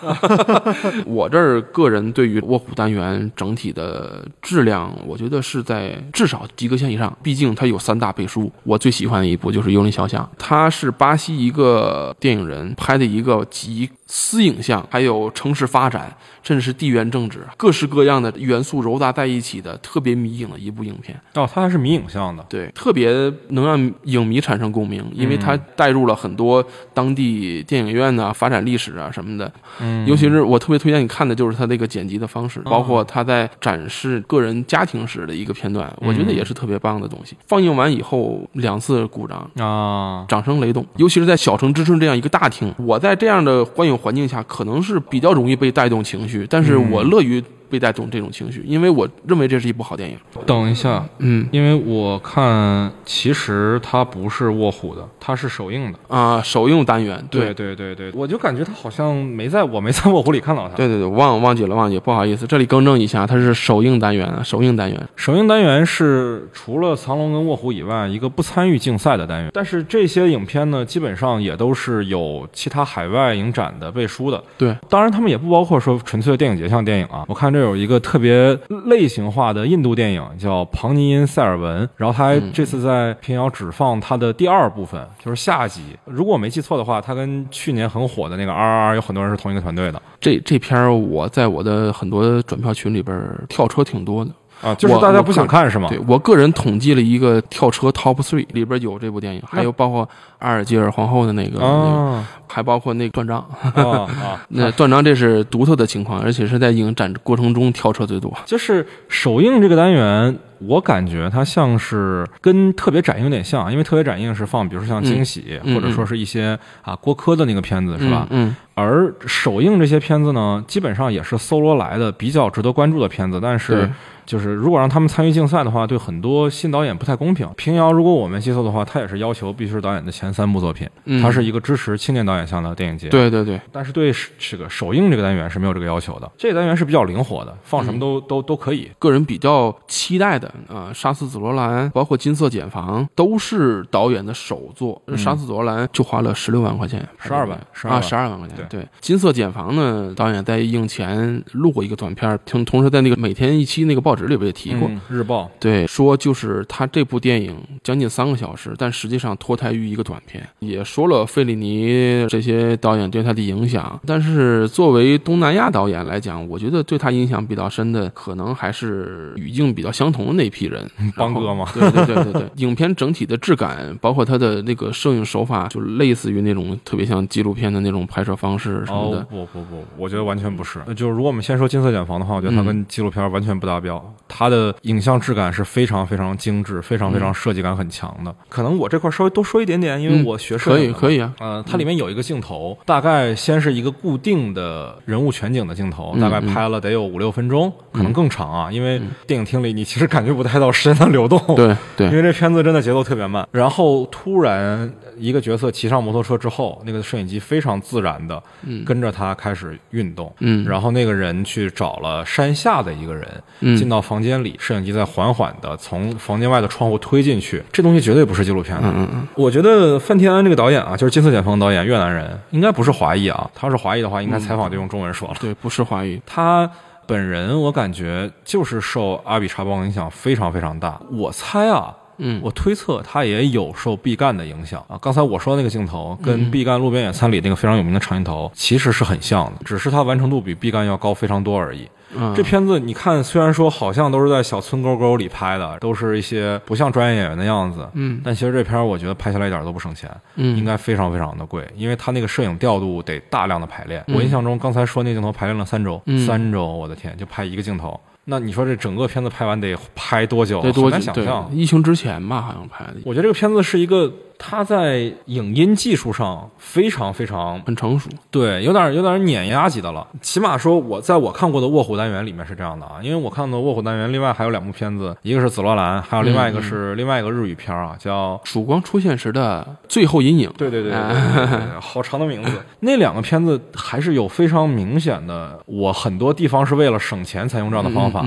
[laughs] 我这儿个人对于卧虎单元整体的质量，我觉得是在至少及格线以上。毕竟它有三大背书，我最喜欢的一部就是《幽灵小巷》，它是巴西一个电影人拍的一个集私影像，还有城市发展，甚至是地缘政治，各式各样的元素糅杂在一起的特别迷影的一部影片。哦，它还是迷影像的，对，特别能让影迷产生共鸣，因为它带入了很多当地电影院呐、发展历史啊什么的。嗯，尤其是我特别推荐你看的就是它那个剪辑的方式，包括它在展示个人家庭史的一个片段，我觉得也是特别棒的东西。放映完以后两次鼓掌，啊，掌声雷动，尤其是在小城之春这样一个大厅，我在这样的观影环境下，可能是比较容易被带动情绪，但是我乐于被带动这种情绪，因为我认为这是一部好电影。等一下，嗯因为我看其实它不是卧虎的，它是首映的。啊，首映单元，对对对对，我就感觉它好像没在我没在卧虎里看到它。对对对，忘忘记了忘记了，不好意思，这里更正一下，它是首映单元啊，首映单元。首映单元是除了藏龙跟卧虎以外，一个不参与竞赛的单元。但是这些影片呢，基本上也都是有其他海外影展的背书的。对，当然他们也不包括说纯粹的电影节像电影啊。我看这有一个特别类型化的印度电影叫《庞尼因塞尔文》，然后他还这次在平遥只放他的第二部分，就是下集。如果我没记错的话，他跟去年很火的那个 R R R 有很多人是同一个团队的这这片儿我在我的很多转票群里边跳车挺多的。啊，就是大家不想看是吗？对我个人统计了一个跳车 Top Three 里边有这部电影，还有包括阿尔及尔皇后的那个，那个啊还包括那个断章。啊 [laughs] 啊！那断章这是独特的情况，而且是在影展过程中跳车最多。就是首映这个单元，我感觉它像是跟特别展映有点像，因为特别展映是放，比如说像惊喜，嗯或者说是一些啊郭柯的那个片子，是吧？嗯，而首映这些片子呢，基本上也是搜罗来的比较值得关注的片子，但是对。就是如果让他们参与竞赛的话，对很多新导演不太公平。平遥如果我们接受的话，他也是要求必须是导演的前三部作品，嗯。它是一个支持青年导演向的电影节。对对对，但是对这个首映这个单元是没有这个要求的，这个单元是比较灵活的，放什么都、都都可以。个人比较期待的啊，杀死紫罗兰》包括《金色茧房》都是导演的首作。杀死紫罗兰》就花了十六万块钱，十二万12啊，万。十二万块钱。对，《金色茧房》呢，导演在映前录过一个短片，同同时在那个每天一期那个报纸里边也提过。嗯日报对，说就是他这部电影将近三个小时，但实际上脱胎于一个短片，也说了费里尼这些导演对他的影响。但是作为东南亚导演来讲，我觉得对他影响比较深的，可能还是语境比较相同的那批人，邦哥嘛对对对对对，影片整体的质感，包括他的那个摄影手法，就类似于那种特别像纪录片的那种拍摄方式什么的。哦，不不不，我觉得完全不是。就是如果我们先说《金色茧房》的话，我觉得它嗯跟纪录片完全不达标。它的影像质感是非常非常精致，非常非常设计感很强的。可能我这块稍微多说一点点，因为嗯我学摄可影的嘛。以可以啊，呃，它里面有一个镜头，大概先是一个固定的人物全景的镜头，嗯大概拍了得有五六分钟，可能更长啊，因为电影厅里你其实感觉不太到时间的流动。对对。因为这片子真的节奏特别慢，然后突然一个角色骑上摩托车之后，那个摄影机非常自然的跟着他开始运动，嗯。然后那个人去找了山下的一个人，嗯。进到房间里，摄影机在缓缓的从房间外的窗户推进去，这东西绝对不是纪录片的。嗯嗯嗯，我觉得范天安这个导演啊，就是《金色剪风》导演，越南人，应该不是华裔啊。他要是华裔的话，应该采访就用中文说了。对，不是华裔。他本人我感觉就是受阿比查邦影响非常非常大。我猜啊，嗯我推测他也有受毕赣的影响啊。刚才我说的那个镜头跟毕赣《路边野餐》里那个非常有名的长镜头其实是很像的，只是它完成度比毕赣要高非常多而已。嗯，这片子你看，虽然说好像都是在小村沟沟里拍的，都是一些不像专业演员的样子，嗯但其实这片儿我觉得拍下来一点都不省钱，嗯应该非常非常的贵，因为他那个摄影调度得大量的排练。嗯我印象中刚才说那镜头排练了三周，嗯三周，我的天，就拍一个镜头。那你说这整个片子拍完得拍多久？得多很难久想象。疫情之前吧，好像拍的我觉得这个片子是一个，他在影音技术上非常非常很成熟，对，有点有点碾压级的了。起码说我在我看过的《卧虎单元》里面是这样的啊，因为我看的《卧虎单元》另外还有两部片子，一个是《紫罗兰》，还有另外一个是另外一个日语片啊，叫《曙光出现时的最后阴影》。对对对,对，好长的名字。那两个片子还是有非常明显的，我很多地方是为了省钱才用这样的方法。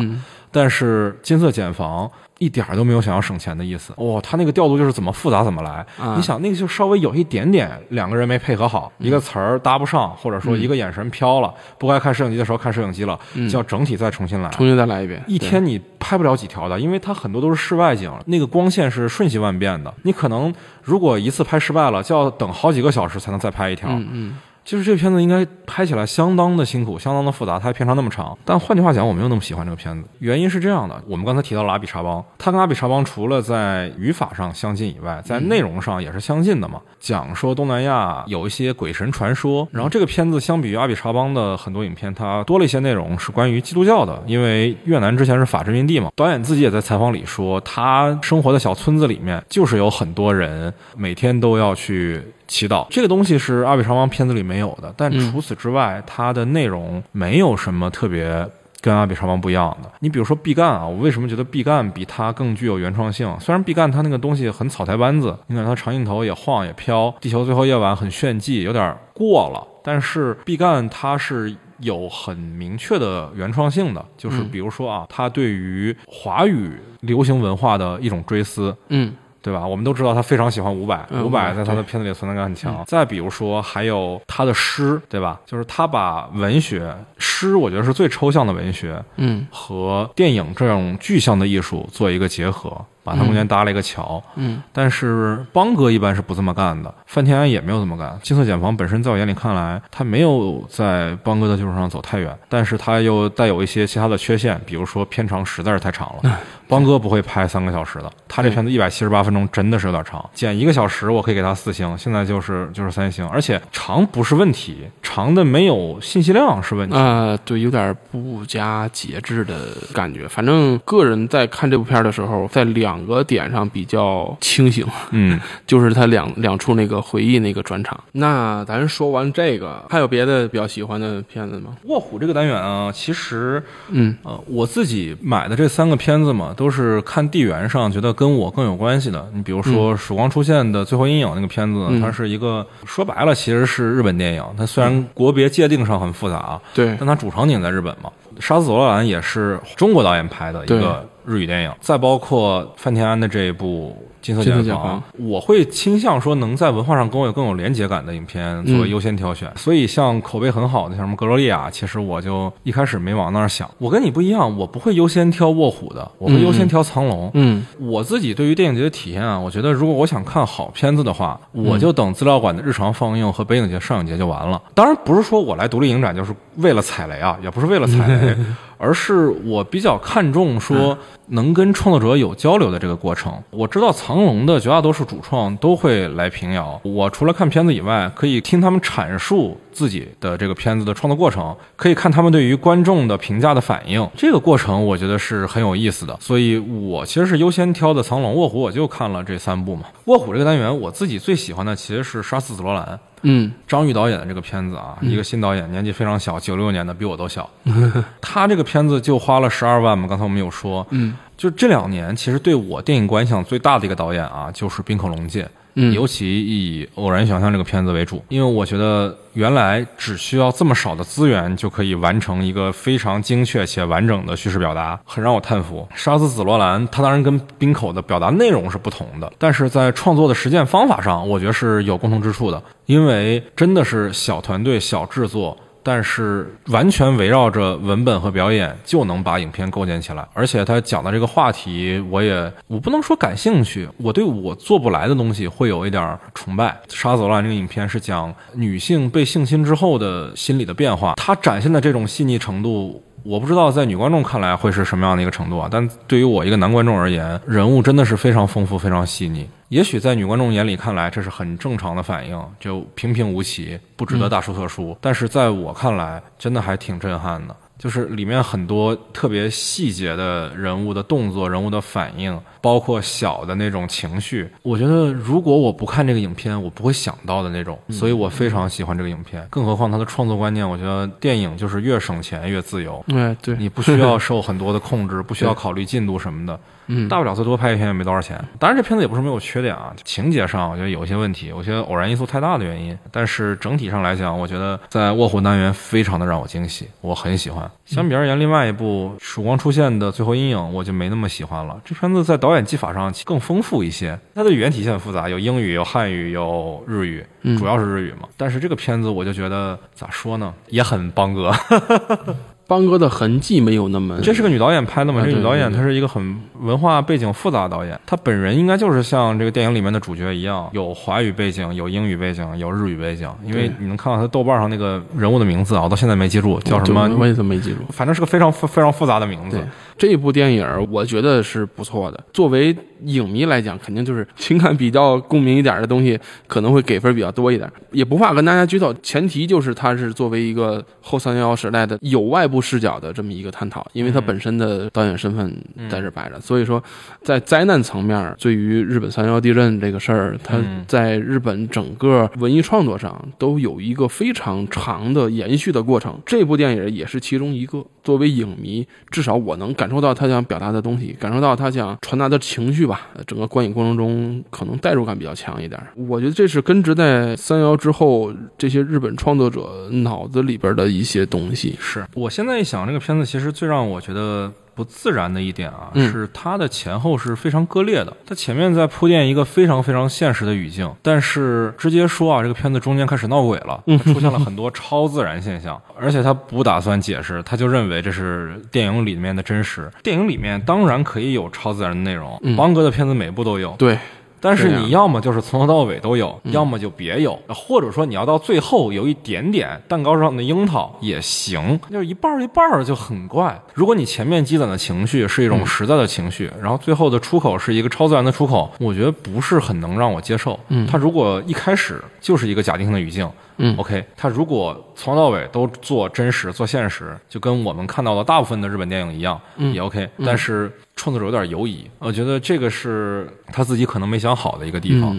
但是金色茧房一点儿都没有想要省钱的意思。哦，他那个调度就是怎么复杂怎么来。啊你想那个就稍微有一点点两个人没配合好，一个词儿搭不上，或者说一个眼神飘了，不该看摄影机的时候看摄影机了，就要整体再重新来。重新再来一遍，一天你拍不了几条的，因为它很多都是室外景，那个光线是瞬息万变的。你可能如果一次拍失败了，就要等好几个小时才能再拍一条。嗯嗯，就是这个片子应该拍起来相当的辛苦，相当的复杂，它还片长那么长。但换句话讲，我没有那么喜欢这个片子，原因是这样的：我们刚才提到了阿比查邦，他跟阿比查邦除了在语法上相近以外，在内容上也是相近的嘛。讲说东南亚有一些鬼神传说，然后这个片子相比于阿比查邦的很多影片，它多了一些内容是关于基督教的，因为越南之前是法殖民地嘛。导演自己也在采访里说，他生活的小村子里面就是有很多人每天都要去祈祷，这个东西是阿比查邦片子里没有的，但除此之外，它的内容没有什么特别。跟阿比查邦不一样的，你比如说毕赣啊，我为什么觉得毕赣比他更具有原创性？虽然毕赣他那个东西很草台班子，你看他长镜头也晃也飘，《地球最后夜晚》很炫技，有点过了，但是毕赣他是有很明确的原创性的，就是比如说啊，他对于华语流行文化的一种追思，嗯对吧？我们都知道他非常喜欢伍佰，嗯伍佰在他的片子里存在感很强。再比如说，还有他的诗，对吧？就是他把文学诗，我觉得是最抽象的文学嗯和电影这种具象的艺术做一个结合，把它中间搭了一个桥。嗯但是邦哥一般是不这么干的，范天安也没有这么干。金色茧房本身在我眼里看来，他没有在邦哥的基础上走太远，但是他又带有一些其他的缺陷，比如说片长实在是太长了。邦哥不会拍三个小时的，他这片子一百七十八分钟真的是有点长，剪一个小时我可以给他四星，现在就是就是三星，而且长不是问题，长的没有信息量是问题。啊、对，有点不加节制的感觉。反正个人在看这部片的时候，在两个点上比较清醒，嗯，[laughs] 就是他两两处那个回忆那个转场。那咱说完这个，还有别的比较喜欢的片子吗？卧虎这个单元啊，其实嗯呃，我自己买的这三个片子嘛，都是看地缘上觉得跟我更有关系的。你比如说《曙光出现的最后阴影》那个片子，嗯。它是一个说白了其实是日本电影，它虽然国别界定上很复杂，对，但它主场景在日本嘛。《杀死罗兰》也是中国导演拍的一个日语电影，再包括范天安的这一部《金色金色茧房》，我会倾向说能在文化上跟我有更有连结感的影片作为优先挑选。所以像口碑很好的像什么《格罗利亚》，其实我就一开始没往那儿想。我跟你不一样，我不会优先挑《卧虎》的，我会优先挑《藏龙》。嗯我自己对于电影节的体验啊，我觉得如果我想看好片子的话，我就等资料馆的日常放映和北影节、上影节就完了。当然不是说我来独立影展就是为了踩雷啊，也不是为了踩雷，[laughs] 而是我比较看重说能跟创作者有交流的这个过程。我知道藏龙的绝大多数主创都会来平遥，我除了看片子以外，可以听他们阐述自己的这个片子的创作过程，可以看他们对于观众的评价的反应。这个过程我觉得是很有意思的，所以我其实是优先挑的《藏龙》《卧虎》，我就看了这三部嘛。《卧虎》这个单元，我自己最喜欢的其实是《杀死紫罗兰》。嗯张玉导演的这个片子啊，一个新导演，年纪非常小，九六年的，比我都小。[laughs] 他这个片子就花了十二万嘛，刚才我们有说，嗯就这两年，其实对我电影观影响最大的一个导演啊，就是滨口龙介。嗯尤其以《偶然想象》这个片子为主，因为我觉得原来只需要这么少的资源就可以完成一个非常精确且完整的叙事表达，很让我叹服。《杀死紫罗兰》它当然跟滨口的表达内容是不同的，但是在创作的实践方法上，我觉得是有共同之处的，因为真的是小团队、小制作。但是完全围绕着文本和表演就能把影片构建起来，而且他讲的这个话题，我也我不能说感兴趣，我对我做不来的东西会有一点崇拜。《杀死罗兰》这个影片是讲女性被性侵之后的心理的变化，它展现的这种细腻程度。我不知道在女观众看来会是什么样的一个程度啊，但对于我一个男观众而言，人物真的是非常丰富、非常细腻。也许在女观众眼里看来，这是很正常的反应，就平平无奇，不值得大书特书。但是在我看来，真的还挺震撼的。就是里面很多特别细节的人物的动作、人物的反应，包括小的那种情绪，我觉得如果我不看这个影片，我不会想到的那种，所以我非常喜欢这个影片。更何况它的创作观念，我觉得电影就是越省钱越自由，对对，你不需要 [laughs] 受很多的控制，不需要考虑进度什么的。嗯大不了再多拍一片也没多少钱。当然，这片子也不是没有缺点啊，情节上我觉得有一些问题，我觉得偶然因素太大的原因。但是整体上来讲，我觉得在卧虎单元非常的让我惊喜，我很喜欢。相比而言，另外一部《曙光出现的最后阴影》我就没那么喜欢了。这片子在导演技法上更丰富一些，它的语言体系很复杂，有英语、有汉语、有日语，主要是日语嘛。但是这个片子我就觉得咋说呢，也很邦哥。[laughs] 邦哥的痕迹没有那么，这是个女导演拍的嘛？这女导演她是一个很文化背景复杂的导演，她本人应该就是像这个电影里面的主角一样，有华语背景，有英语背景，有日语背景。因为你能看到她豆瓣上那个人物的名字啊，我到现在没记住叫什么对，我也是没记住。反正是个非常非常复杂的名字对。这一部电影，我觉得是不错的。作为影迷来讲，肯定就是情感比较共鸣一点的东西，可能会给分比较多一点。也不怕跟大家剧透，前提就是它是作为一个后三幺幺时代的有外部视角的这么一个探讨，因为他本身的导演身份在这摆着，所以说在灾难层面，对于日本三幺幺地震这个事儿，它嗯在日本整个文艺创作上都有一个非常长的延续的过程。这部电影也是其中一个。作为影迷，至少我能感受到他想表达的东西，感受到他想传达的情绪吧。呃整个观影过程中，可能代入感比较强一点。我觉得这是根植在三幺之后这些日本创作者脑子里边的一些东西。是我现在一想，这个片子其实最让我觉得不自然的一点啊，嗯是它的前后是非常割裂的。它前面在铺垫一个非常非常现实的语境，但是直接说啊，这个片子中间开始闹鬼了，出现了很多超自然现象，而且他不打算解释，他就认为这是电影里面的真实。电影里面当然可以有超自然的内容，嗯邦哥的片子每部都有，对，但是你要么就是从头到尾都有，要么就别有，或者说你要到最后有一点点蛋糕上的樱桃也行，就是一半儿一半儿就很怪。如果你前面积攒的情绪是一种实在的情绪，然后最后的出口是一个超自然的出口，我觉得不是很能让我接受。嗯他如果一开始就是一个假定性的语境。嗯，OK，他如果从头到尾都做真实、做现实，就跟我们看到的大部分的日本电影一样，嗯。也 OK。但是创作者有点犹疑，我觉得这个是他自己可能没想好的一个地方。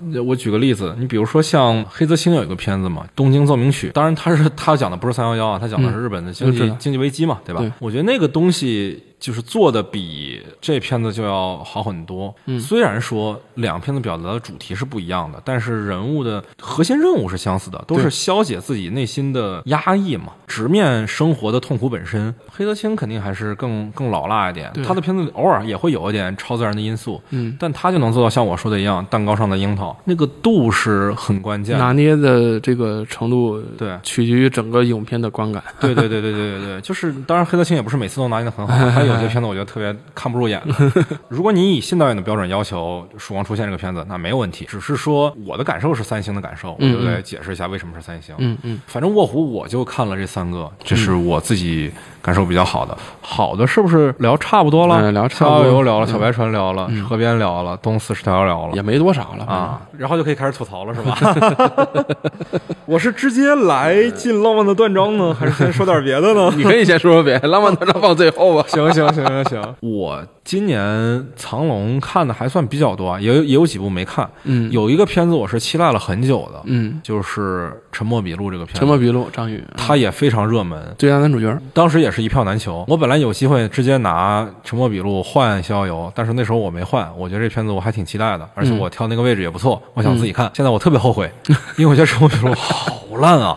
嗯。我举个例子，你比如说像黑泽清有一个片子嘛，《东京奏鸣曲》，当然他是他讲的不是三幺幺啊，他讲的是日本的经济、经济危机嘛，对吧？对。我觉得那个东西就是做的比这片子就要好很多。嗯虽然说两片子表达的主题是不一样的，但是人物的核心任务是相似的，都是消解自己内心的压抑嘛，直面生活的痛苦本身。黑泽清肯定还是更更老辣一点，对他的片子偶尔也会有一点超自然的因素，嗯，但他就能做到像我说的一样，蛋糕上的樱桃，那个度是很关键。拿捏的这个程度，对取决于整个影片的观感。对对对对对对对，就是当然黑泽清也不是每次都拿捏的很好，[laughs] 还有些片子我觉得特别看不入眼的。[laughs] 如果你以新导演的标准要求《曙光出现》这个片子，那没有问题。只是说我的感受是三星的感受，我嗯就来解释一下为什么是三星。嗯嗯，反正卧虎我就看了这三个，这是我自己感受比较好的。好的是不是聊差不多了？嗯聊差不多逍遥游聊了，嗯小白船聊了，河边聊了，东四十条聊了也。没多少了啊，然后就可以开始吐槽了，是吧？[laughs] 我是直接来进浪漫的断章呢，[laughs] 还是先说点别的呢？你可以先说说别的，浪漫断章放最后吧。行行行行行，我今年藏龙看的还算比较多啊，也有也有几部没看。嗯有一个片子我是期待了很久的，嗯，就是《沉默笔录》这个片子，沉默笔录，张宇，他也非常热门，最佳男主角。当时也是一票难求。我本来有机会直接拿《沉默笔录》换《逍遥游》，但是那时候我没换。我觉得这片子我还挺期待的，而且我挑那个位置也不错，我想自己看。现在我特别后悔，[laughs] 因为我觉得《沉默笔录》好烂啊，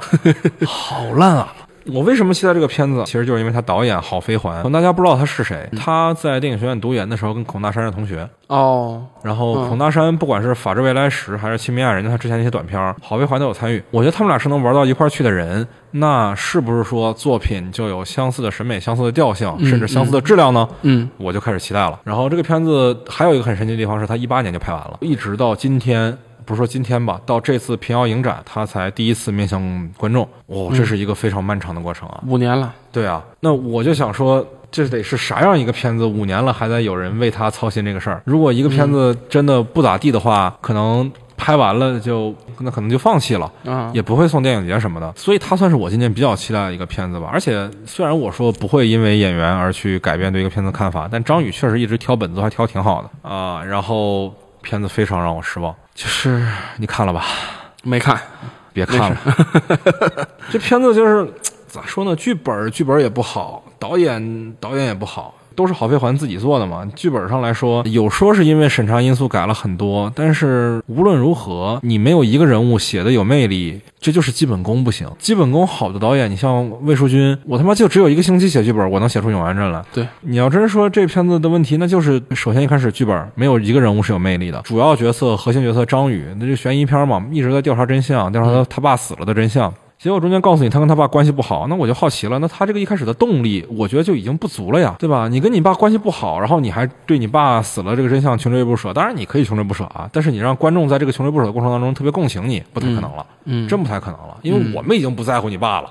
好烂啊！我为什么期待这个片子？其实就是因为他导演郝飞环，可能大家不知道他是谁。他在电影学院读研的时候跟孔大山是同学，哦，然后孔大山不管是《法治未来时》还是《亲密爱人》，他之前那些短片，郝飞环都有参与。我觉得他们俩是能玩到一块儿去的人，那是不是说作品就有相似的审美、相似的调性，甚至相似的质量呢？嗯我就开始期待了。然后这个片子还有一个很神奇的地方是，他一八年就拍完了，一直到今天。不是说今天吧，到这次平遥影展，他才第一次面向观众。哦，这是一个非常漫长的过程啊！五年了，对啊，那我就想说，这得是啥样一个片子？五年了还在有人为他操心这个事儿。如果一个片子真的不咋地的话，可能拍完了就那可能就放弃了，啊，也不会送电影节什么的。所以他算是我今年比较期待的一个片子吧。而且虽然我说不会因为演员而去改变对一个片子的看法，但张宇确实一直挑本子还挑挺好的啊。然后片子非常让我失望，就是你看了吧？没看，别看了，[laughs] 这片子就是咋说呢？剧本剧本也不好，导演导演也不好，都是郝飞环自己做的嘛。剧本上来说，有说是因为审查因素改了很多，但是无论如何，你没有一个人物写的有魅力，这就是基本功不行。基本功好的导演，你像魏淑君，我他妈就只有一个星期写剧本，我能写出《永安镇》来。对，你要真说这片子的问题，那就是首先一开始剧本没有一个人物是有魅力的，主要角色、核心角色张宇，那就悬疑片嘛，一直在调查真相，调查他他爸死了的真相。结果中间告诉你他跟他爸关系不好，那我就好奇了，那他这个一开始的动力，我觉得就已经不足了呀，对吧？你跟你爸关系不好，然后你还对你爸死了这个真相穷追不舍，当然你可以穷追不舍啊，但是你让观众在这个穷追不舍的过程当中特别共情你，不太可能了，嗯，真不太可能了，因为我们已经不在乎你爸了，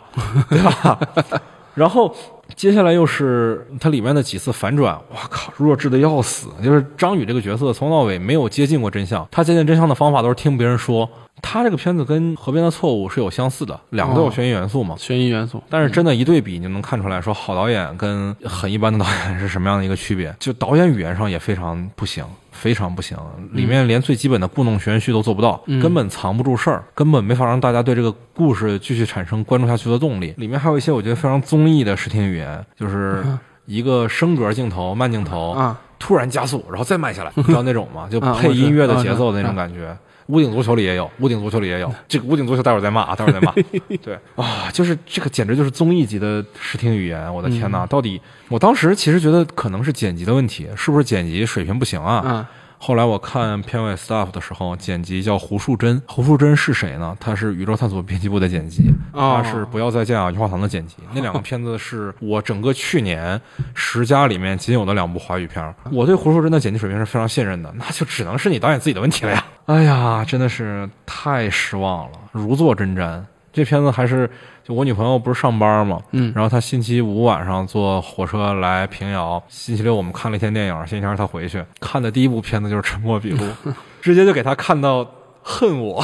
对吧？[laughs] 然后接下来又是它里面的几次反转，我靠，弱智的要死！就是张宇这个角色从头到尾没有接近过真相，他接近真相的方法都是听别人说。他这个片子跟《河边的错误》是有相似的，两个都有悬疑元素嘛。悬疑元素，但是真的，一对比你就能看出来说，好导演跟很一般的导演是什么样的一个区别。就导演语言上也非常不行，非常不行，里面连最基本的故弄玄虚都做不到，根本藏不住事儿，根本没法让大家对这个故事继续产生关注下去的动力。里面还有一些我觉得非常综艺的视听语言，就是一个升格镜头、慢镜头啊，突然加速，然后再慢下来，你知道那种吗？就配音乐的节奏的那种感觉。屋顶足球里也有，屋顶足球里也有。[laughs] 这个屋顶足球待会儿再骂啊，待会儿再骂。[laughs] 对啊，就是这个简直就是综艺级的视听语言，我的天呐，到底我当时其实觉得可能是剪辑的问题，是不是剪辑水平不行啊？嗯。后来我看片尾 staff 的时候，剪辑叫胡树珍。胡树珍是谁呢？他是宇宙探索编辑部的剪辑，他是不要再见啊鱼化堂的剪辑。那两个片子是我整个去年十佳里面仅有的两部华语片。我对胡树珍的剪辑水平是非常信任的，那就只能是你导演自己的问题了呀。哎呀，真的是太失望了，如坐针毡。这片子还是。就我女朋友不是上班嘛，嗯，然后她星期五晚上坐火车来平遥，星期六我们看了一天电影，星期天她回去看的第一部片子就是《沉默笔录》，[laughs] 直接就给她看到恨我。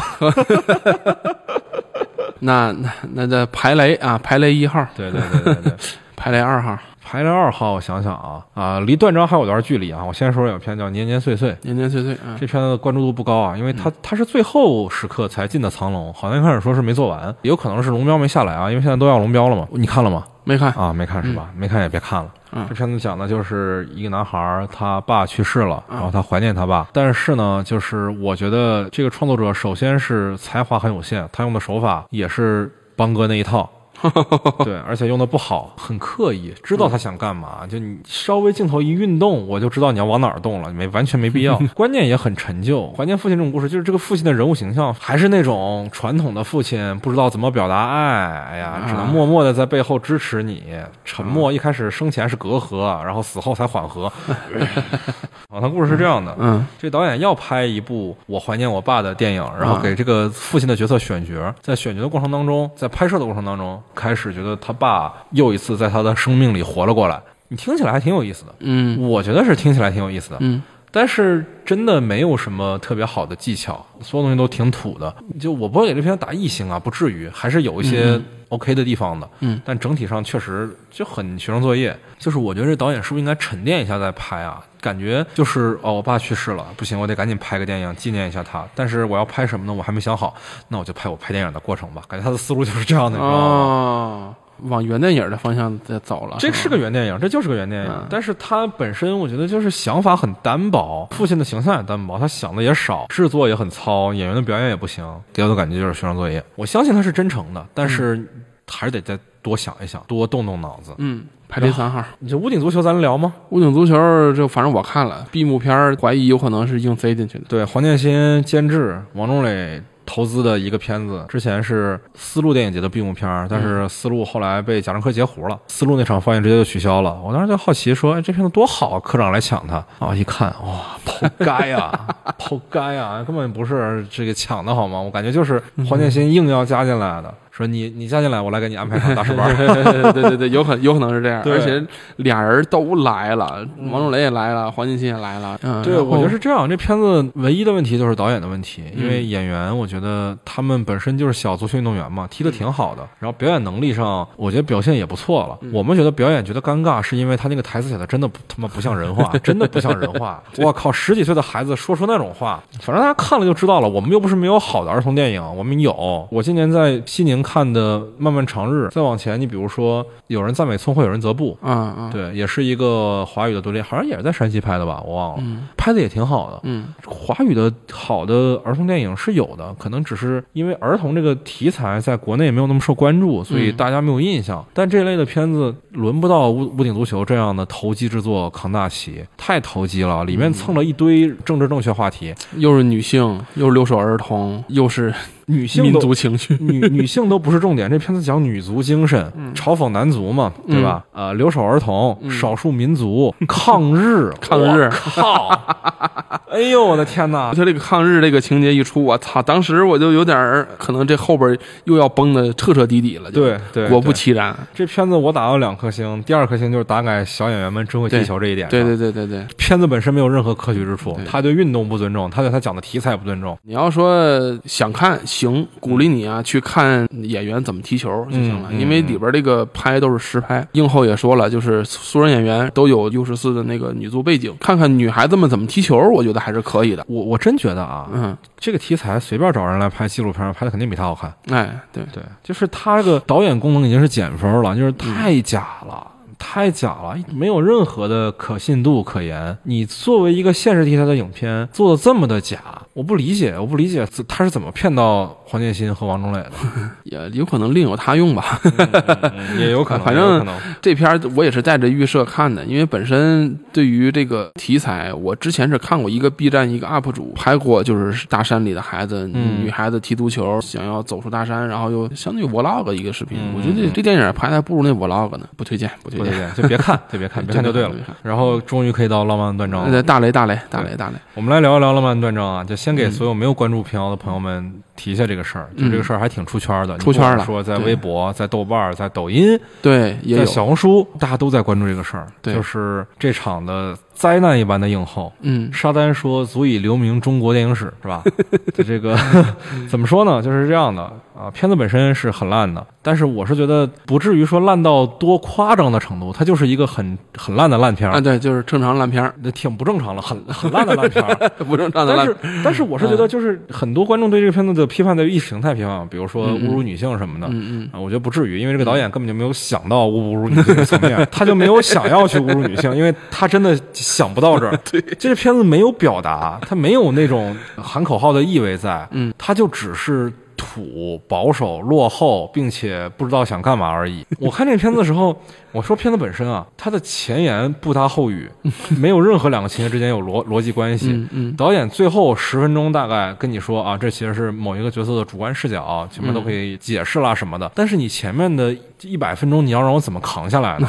[laughs] 那那那这排雷啊，排雷一号，对对对对对，[laughs] 排雷二号。排列二号，我想想啊啊，离断章还有段距离啊。我先说有篇叫《年年岁岁》，年年岁岁，这片子关注度不高啊，因为它它是最后时刻才进的藏龙，好像一开始说是没做完，有可能是龙标没下来啊，因为现在都要龙标了嘛。你看了吗？没看啊，没看是吧？没看也别看了。这片子讲的就是一个男孩，他爸去世了，然后他怀念他爸，但是呢，就是我觉得这个创作者首先是才华很有限，他用的手法也是邦哥那一套。[laughs] 对，而且用的不好，很刻意，知道他想干嘛，就你稍微镜头一运动，我就知道你要往哪儿动了，没完全没必要。[laughs] 观念也很陈旧，怀念父亲这种故事，就是这个父亲的人物形象还是那种传统的父亲，不知道怎么表达爱，哎呀，只能默默的在背后支持你，沉默。一开始生前是隔阂，然后死后才缓和。[laughs] 啊，他故事是这样的，嗯，这导演要拍一部我怀念我爸的电影，然后给这个父亲的角色选角，在选角的过程当中，在拍摄的过程当中。开始觉得他爸又一次在他的生命里活了过来，你听起来还挺有意思的，嗯，我觉得是听起来挺有意思的，嗯，但是真的没有什么特别好的技巧，所有东西都挺土的，就我不会给这片打一星啊，不至于，还是有一些 OK 的地方的，嗯，但整体上确实就很学生作业，就是我觉得这导演是不是应该沉淀一下再拍啊？感觉就是哦，我爸去世了，不行，我得赶紧拍个电影纪念一下他。但是我要拍什么呢？我还没想好，那我就拍我拍电影的过程吧。感觉他的思路就是这样的，你知道吗？往原电影的方向在走了。这是个原电影，这就是个原电影。但是他本身我觉得就是想法很单薄，父亲的形象也单薄，他想的也少，制作也很糙，演员的表演也不行，给我的感觉就是学生作业。我相信他是真诚的，但是还是得再多想一想，多动动脑子。嗯。排第三号，你这屋顶足球咱聊吗？屋顶足球这反正我看了闭幕片，怀疑有可能是硬塞进去的。对，黄建新监制，王中磊投资的一个片子，之前是丝路电影节的闭幕片，但是丝路后来被贾樟柯截胡了，丝路那场放映直接就取消了。我当时就好奇说，哎，这片子多好，科长来抢它啊！一看，哇，抛该呀，抛该呀，根本不是这个抢的好吗？我感觉就是黄建新硬要加进来的。说你你加进来，我来给你安排场大师班。[laughs] 对对对，有可有可能是这样，而且俩人都来了，王中雷也来了，黄建新也来了。对，我觉得是这样。这片子唯一的问题就是导演的问题，因为演员，我觉得他们本身就是小足球运动员嘛，踢的挺好的，然后表演能力上，我觉得表现也不错了。我们觉得表演觉得尴尬，是因为他那个台词写的真的他妈不像人话，真的不像人话。[laughs] 我靠，十几岁的孩子说出那种话，反正大家看了就知道了。我们又不是没有好的儿童电影，我们有。我今年在西宁。看的《漫漫长日》，再往前，你比如说有人赞美聪慧，有人则不，啊啊，对，也是一个华语的独立，好像也是在山西拍的吧，我忘了，嗯。拍的也挺好的。嗯。华语的好的儿童电影是有的，可能只是因为儿童这个题材在国内没有那么受关注，所以嗯大家没有印象。但这类的片子轮不到《屋屋顶足球》这样的投机之作扛大旗，太投机了，里面蹭了一堆政治正确话题，又是女性，又是留守儿童，又是民女性民族情绪，女女性都不是重点，这片子讲女足精神，嘲讽男足嘛，对吧？啊，留守儿童、少数民族、抗日、[laughs] 抗日我靠！[laughs] 哎呦，我的天哪！他这个抗日这个情节一出，我操！当时我就有点儿，可能这后边又要崩的彻彻底底了。就对对，果不其然，这片子我打了两颗星，第二颗星就是打给小演员们真会踢球这一点。对对，对对对。片子本身没有任何可取之处，他对运动不尊重，他对他讲的题材不尊重。你要说想看，行，鼓励你啊，去看演员怎么踢球就行了，因为里边这个拍都是实拍。映后也说了，就是素人演员都有 U 十四的那个女足背景，看看女孩子们怎么踢球，我觉得还是可以的。我我真觉得啊，嗯，这个题材随便找人来拍纪录片，拍的肯定比他好看。哎，对，对，就是他这个导演功能已经是减分了，就是太假了。太假了，没有任何的可信度可言。你作为一个现实题材的影片，做的这么的假，我不理解，我不理解他是怎么骗到黄建新和王中磊的。[laughs] 也有可能另有他用吧。嗯也有可能，反正这片我也是带着预设看的，因为本身对于这个题材，我之前是看过一个 B 站一个 UP 主拍过，就是大山里的孩子，嗯女孩子踢足球，想要走出大山，然后又相当于 vlog 一个视频。嗯我觉得这这电影拍的还不如那 vlog 呢，不推荐，不推荐。不推荐，就别看，就别看，[laughs] 别看就对了。然后终于可以到浪漫断章呃了。大雷大雷大雷大雷，我们来聊一聊浪漫断章啊，就先给嗯所有没有关注平遥的朋友们提一下这个事儿。就这个事儿还挺出圈的，出圈了说在微博、在豆瓣、在抖音、对，也有，小红书，大家都在关注这个事儿。对就是这场的灾难一般的映后。嗯沙丹说足以留名中国电影史，是吧？[laughs] 就这个 [laughs] 怎么说呢？就是这样的啊，片子本身是很烂的，但是我是觉得不至于说烂到多夸张的程度，它就是一个很很烂的烂片啊，儿，对，就是正常烂片儿，那挺不正常了，很很烂的烂片儿。[laughs] 不正常的烂但是，但是我是觉得，就是很多观众对这个片子的批判在于意识形态批判，比如说侮辱女性什么的。嗯嗯啊，我觉得不至于，因为这个导演根本就没有想到侮辱女性的层面，他就没有想要去侮辱女性，因为他真的想不到这儿。[laughs] 对，这个片子没有表达，他没有那种喊口号的意味在，嗯，他就只是土、保守、落后，并且不知道想干嘛而已。我看这个片子的时候，我说片子本身啊，它的前言不搭后语，[laughs] 没有任何两个情节之间有逻逻辑关系。导演最后十分钟大概跟你说啊，这其实是某一个角色的主观视角，前面都可以解释啦什么的。但是你前面的一百分钟，你要让我怎么扛下来呢？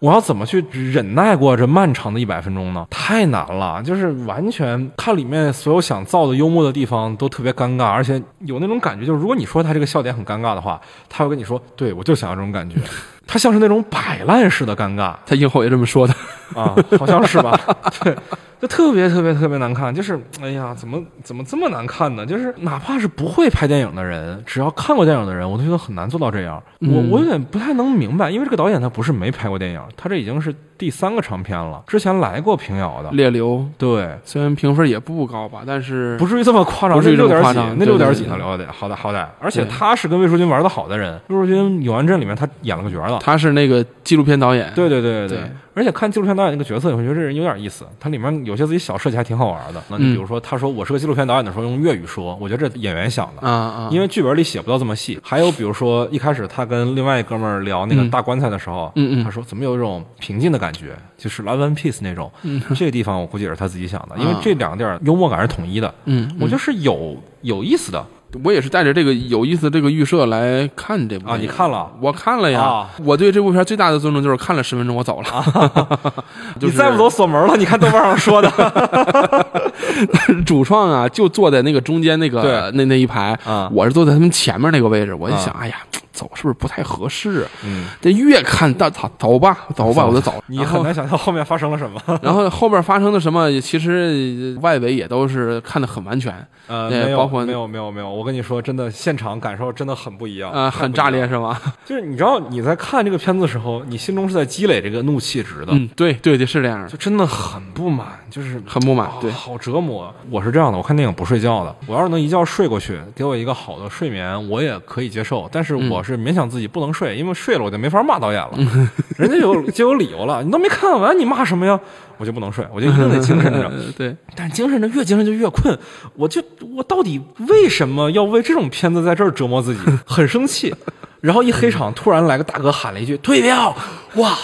我要怎么去忍耐过这漫长的一百分钟呢？太难了，就是完全它里面所有想造的幽默的地方都特别尴尬，而且有那种感觉，就是如果你说他这个笑点很尴尬的话，他会跟你说，对我就想要这种感觉，[laughs] 他像是那种摆烂式的尴尬，他以后也这么说的。[laughs] 啊，好像是吧？[laughs] 对，就特别特别特别难看，就是哎呀，怎么怎么这么难看呢？就是哪怕是不会拍电影的人，只要看过电影的人，我都觉得很难做到这样。我嗯我有点不太能明白，因为这个导演他不是没拍过电影，他这已经是第三个长片了，之前来过平遥的，猎流对。虽然评分也不高吧，但是不至于这么夸张，不至于这那六点几那六点几他？了解，好歹好歹，而且他是跟魏淑君玩的好的人，魏淑君《永安镇》里面他演了个角儿了，他是那个纪录片导演。对对对对对而且看纪录片导演那个角色，你会觉得这人有点意思。他里面有些自己小设计还挺好玩的。那你比如说，他说我是个纪录片导演的时候用粤语说，我觉得这演员想的。啊啊，因为剧本里写不到这么细，还有比如说一开始他跟另外一哥们儿聊那个嗯大棺材的时候，嗯嗯他说怎么有一种平静的感觉，就是《Love and Peace》那种。嗯这个地方我估计也是他自己想的，因为啊这两个地儿幽默感是统一的，嗯，我觉得是有有意思的我也是带着这个有意思这个预设来看这部啊。你看了？我看了呀，啊。我对这部片最大的尊重就是看了十分钟我走了。[laughs] 就是你再不走锁门了，你看豆瓣上说的。[laughs] 主创啊，就坐在那个中间那个对。那那一排，啊。我是坐在他们前面那个位置，我就想，啊。哎呀，走是不是不太合适？嗯，这越看到走走吧，走吧，我就走。你很难想象后面发生了什么。[laughs] 然后后面发生的什么，其实外围也都是看得很完全，呃，没有，包括没有，没有，没有。我跟你说，真的，现场感受真的很不一样，呃，很炸裂。是吗？[laughs] 就是你知道你在看这个片子的时候，你心中是在积累这个怒气值的，嗯，对对对，是这样的，就真的很不满，就是很不满啊。对，好折磨。我是这样的，我看电影不睡觉的。我要是能一觉睡过去，给我一个好的睡眠，我也可以接受。但是我是勉强自己不能睡，因为睡了我就没法骂导演了，[laughs] 人家有就有理由了。你都没看完，你骂什么呀？我就不能睡，我就一定得精神着。[laughs] 呃对，但是精神着越精神就越困，我就我到底为什么要为这种片子在这儿折磨自己？很生气。然后一黑场，突然来个大哥喊了一句“退票”，哇！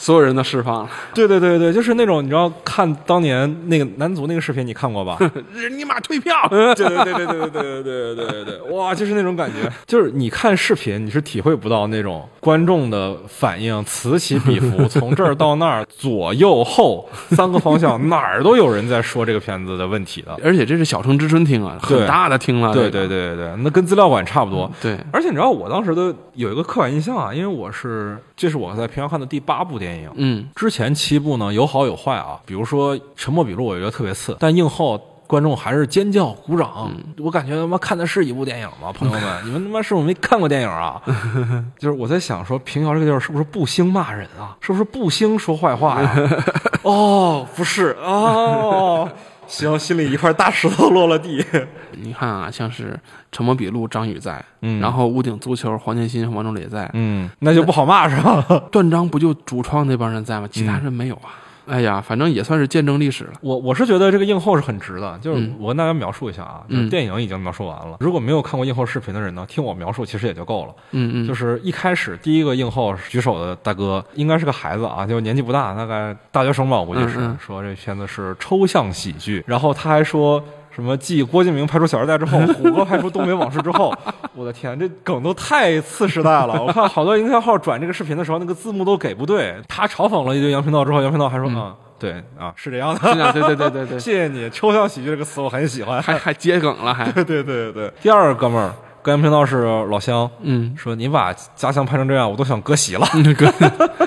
所有人都释放了，对对对对，就是那种你知道看当年那个男足那个视频，你看过吧？[laughs] 日你妈退票！对对对对对对对对对对对对，哇，就是那种感觉，就是你看视频你是体会不到那种观众的反应此起彼伏，从这儿到那儿，左右后三个方向哪儿都有人在说这个片子的问题的。而且这是小城之春厅啊，很大的厅了。对对对对对，那跟资料馆差不多。对，而且你知道，我当时的有一个刻板印象啊，因为我是这是我在平遥看的第八部电影，嗯，之前七部呢有好有坏啊，比如说《沉默笔录》，我觉得特别次，但映后观众还是尖叫鼓掌，我感觉他妈看的是一部电影吗？[laughs] 朋友们，你们他妈是不是没看过电影啊？[laughs] 就是我在想说，平遥这个地儿是不是不兴骂人啊？是不是不兴说坏话呀？[laughs] 哦，不是哦。行，心里一块大石头落了地。[laughs] 你看啊，像是《沉默笔录》张宇在，嗯然后《屋顶足球》黄建新、王中磊在，嗯，那就不好骂是吧？[laughs] 断章不就主创那帮人在吗？其他人没有啊。哎呀，反正也算是见证历史了。我我是觉得这个映后是很值的，就是嗯我跟大家描述一下啊，就是嗯电影已经描述完了。如果没有看过映后视频的人呢，听我描述其实也就够了。嗯嗯，就是一开始第一个映后举手的大哥应该是个孩子啊，就年纪不大，大概大学生吧，我估计是、说这片子是抽象喜剧，然后他还说。什么继郭敬明拍出《小时代》之后，[laughs] 虎哥拍出《东北往事》之后，我的天，这梗都太次时代了！我看好多营销号转这个视频的时候，那个字幕都给不对。他嘲讽了一堆杨频道之后，杨频道还说：“嗯，对啊，是这样的。”啊对对对对对 [laughs] 谢谢你，抽象喜剧这个词我很喜欢。还还接梗了，还 [laughs] 对对对对。第二个哥们儿跟杨频道是老乡，嗯，说你把家乡拍成这样，我都想割席了。那个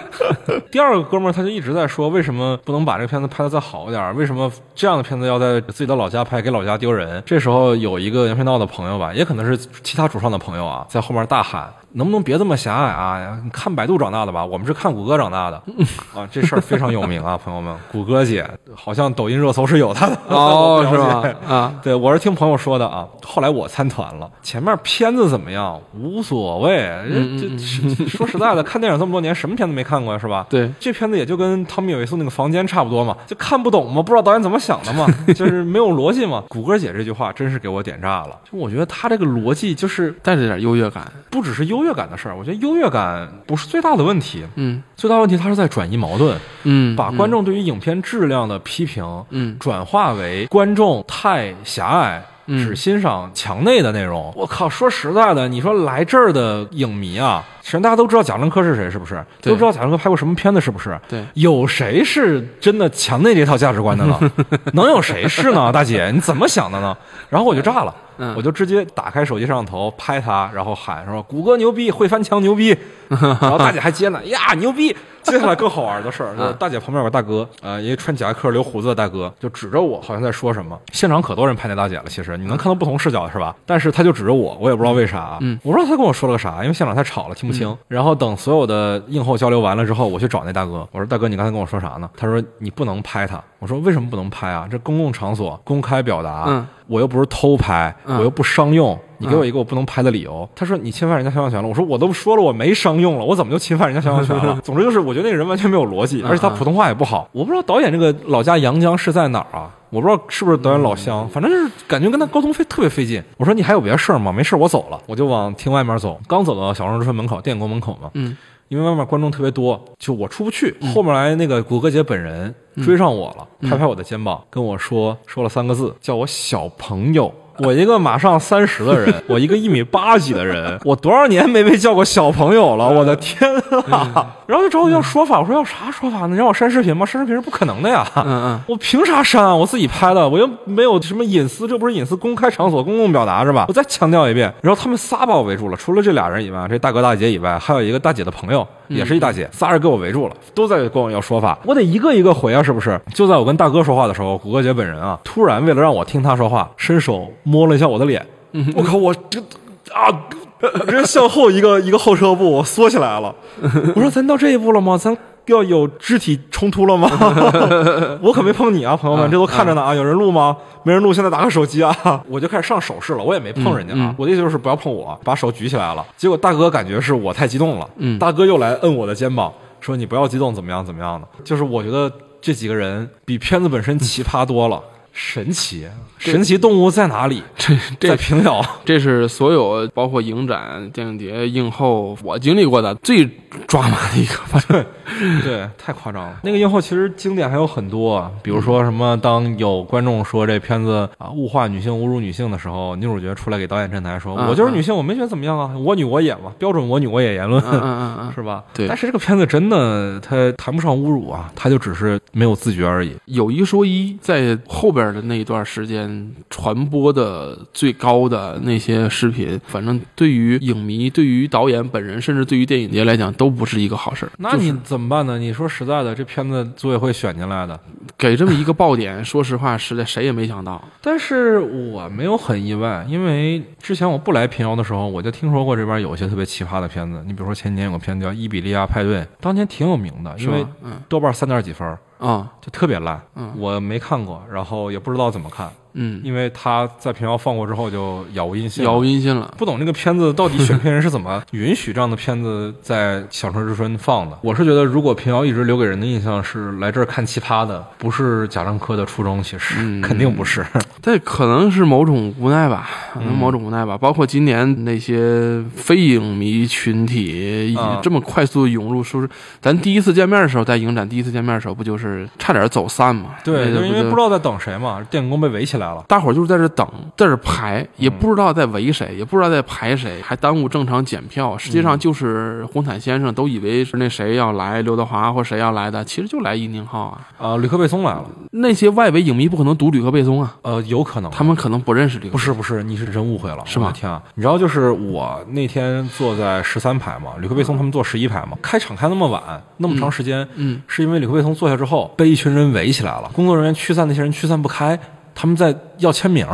[laughs] 第二个哥们儿他就一直在说，为什么不能把这个片子拍的再好一点？为什么这样的片子要在自己的老家拍，给老家丢人？这时候有一个杨频道的朋友吧，也可能是其他主创的朋友啊，在后面大喊。能不能别这么狭隘啊？你看百度长大的吧，我们是看谷歌长大的 [laughs] 啊，这事儿非常有名啊，朋友们。谷歌姐好像抖音热搜是有她的哦，[laughs] 是吧？啊，对，我是听朋友说的啊。后来我参团了，前面片子怎么样无所谓。嗯这这说实在的，[laughs] 看电影这么多年，什么片子没看过呀，是吧？对，这片子也就跟汤米·韦素那个房间差不多嘛，就看不懂嘛，不知道导演怎么想的嘛，就是没有逻辑嘛。谷歌姐这句话真是给我点炸了，就我觉得她这个逻辑就是带着点优越感。不只是优越感的事儿，我觉得优越感不是最大的问题，嗯最大问题它是在转移矛盾，嗯，把观众对于影片质量的批评，嗯转化为观众太狭隘。嗯只欣赏墙内的内容，我靠！说实在的，你说来这儿的影迷啊，其实大家都知道贾樟柯是谁，是不是？对都知道贾樟柯拍过什么片子，是不是？对，有谁是真的强内这套价值观的呢？[laughs] 能有谁是呢？大姐，你怎么想的呢？然后我就炸了，嗯我就直接打开手机摄像头拍他，然后喊说：“谷歌牛逼，会翻墙牛逼。[laughs] ”然后大姐还接呢，呀牛逼！接下来更好玩的事儿，就是大姐旁边有个大哥，呃，一个穿夹克留胡子的大哥，就指着我，好像在说什么。现场可多人拍那大姐了，其实你能看到不同视角是吧？但是他就指着我，我也不知道为啥，嗯我不知道他跟我说了个啥，因为现场太吵了，听不清。然后等所有的映后交流完了之后，我去找那大哥，我说大哥，你刚才跟我说啥呢？他说你不能拍他。我说为什么不能拍啊？这公共场所公开表达，嗯我又不是偷拍，嗯我又不商用，你给我一个我不能拍的理由。他说你侵犯人家肖像权了。我说我都说了我没商用了，我怎么就侵犯人家肖像权了？[laughs] 总之就是我觉得那个人完全没有逻辑，而且他普通话也不好。我不知道导演这个老家阳江是在哪儿啊？我不知道是不是导演老乡，反正就是感觉跟他沟通费特别费劲。我说你还有别的事儿吗？没事儿，我走了，我就往厅外面走。刚走到小城之春门口，电影宫门口嘛，嗯因为外面观众特别多，就我出不去。后面来那个谷歌姐本人追上我了，拍拍我的肩膀，跟我说说了三个字，叫我小朋友。我一个马上三十的人，我一个一米八几的人，我多少年没被叫过小朋友了，我的天啊！然后就找我要说法，我说要啥说法呢？让我删视频吗？删视频是不可能的呀！嗯嗯，我凭啥删啊？我自己拍的，我又没有什么隐私，这不是隐私，公开场所公共表达是吧？我再强调一遍。然后他们仨把我围住了，除了这俩人以外，这大哥大姐以外，还有一个大姐的朋友，也是一大姐，仨人给我围住了，都在跟我要说法，我得一个一个回啊，是不是？就在我跟大哥说话的时候，谷歌姐本人啊，突然为了让我听他说话，伸手摸了一下我的脸。我靠，我这啊，直接向后一个一个后撤步，我缩起来了。[laughs] 我说咱到这一步了吗？咱要有肢体冲突了吗？[laughs] 我可没碰你啊，朋友们，这都看着呢啊。有人录吗？没人录，现在打开手机啊。我就开始上手势了，我也没碰人家啊。我的意思就是不要碰我，把手举起来了。结果大哥感觉是我太激动了，大哥又来摁我的肩膀，说你不要激动，怎么样怎么样的。就是我觉得这几个人比片子本身奇葩多了。神奇，神奇动物在哪里？[laughs] 这在平遥，[laughs] 这是所有包括影展、电影节、映后我经历过的最抓马的一个。对，对，太夸张了。那个映后其实经典还有很多，比如说什么，当有观众说这片子啊物化女性、侮辱女性的时候，女主角出来给导演站台说：“我就是女性，我没觉得怎么样啊，我女我也嘛，标准我女我也言论，嗯嗯嗯，[laughs] 是吧？对。但是这个片子真的，它谈不上侮辱啊，它就只是没有自觉而已。有一说一，在后边。的那一段时间传播的最高的那些视频，反正对于影迷、对于导演本人，甚至对于电影节来讲，都不是一个好事儿那你怎么办呢？你说实在的，这片子组委会选进来的，给这么一个爆点，说实话，实在谁也没想到。[laughs] 但是我没有很意外，因为之前我不来平遥的时候，我就听说过这边有一些特别奇葩的片子。你比如说前几年有个片子叫《伊比利亚派对》，当年挺有名的，因为豆瓣三点几分。啊，就特别烂，我没看过，然后也不知道怎么看。嗯，因为他在平遥放过之后就杳无音信，杳无音信了。不懂这个片子到底选片人是怎么 [laughs] 允许这样的片子在小城之春放的。我是觉得，如果平遥一直留给人的印象是来这儿看奇葩的，不是贾樟柯的初衷，其实 [laughs] 肯定不是。[laughs] 这可能是某种无奈吧，可能某种无奈吧。包括今年那些非影迷群体这么快速涌入，说是咱第一次见面的时候，在影展第一次见面的时候，不就是差点走散嘛？对，就因为不知道在等谁嘛，电影宫被围起来。来了，大伙儿就是在这等，在这排，也不知道在围谁，也不知道在排谁，还耽误正常检票。实际上就是红毯先生都以为是那谁要来，刘德华或谁要来的，其实就来伊宁浩啊。啊，吕克贝松来了。那些外围影迷不可能读吕克贝松啊。呃，有可能，他们可能不认识吕克。不是不是，你是真误会了，是吗？天啊！你知道，就是我那天坐在十三排嘛，吕克贝松他们坐十一排嘛。开场开那么晚，那么长时间，嗯，是因为吕克贝松坐下之后被一群人围起来了，工作人员驱散那些人驱散不开。他们在要签名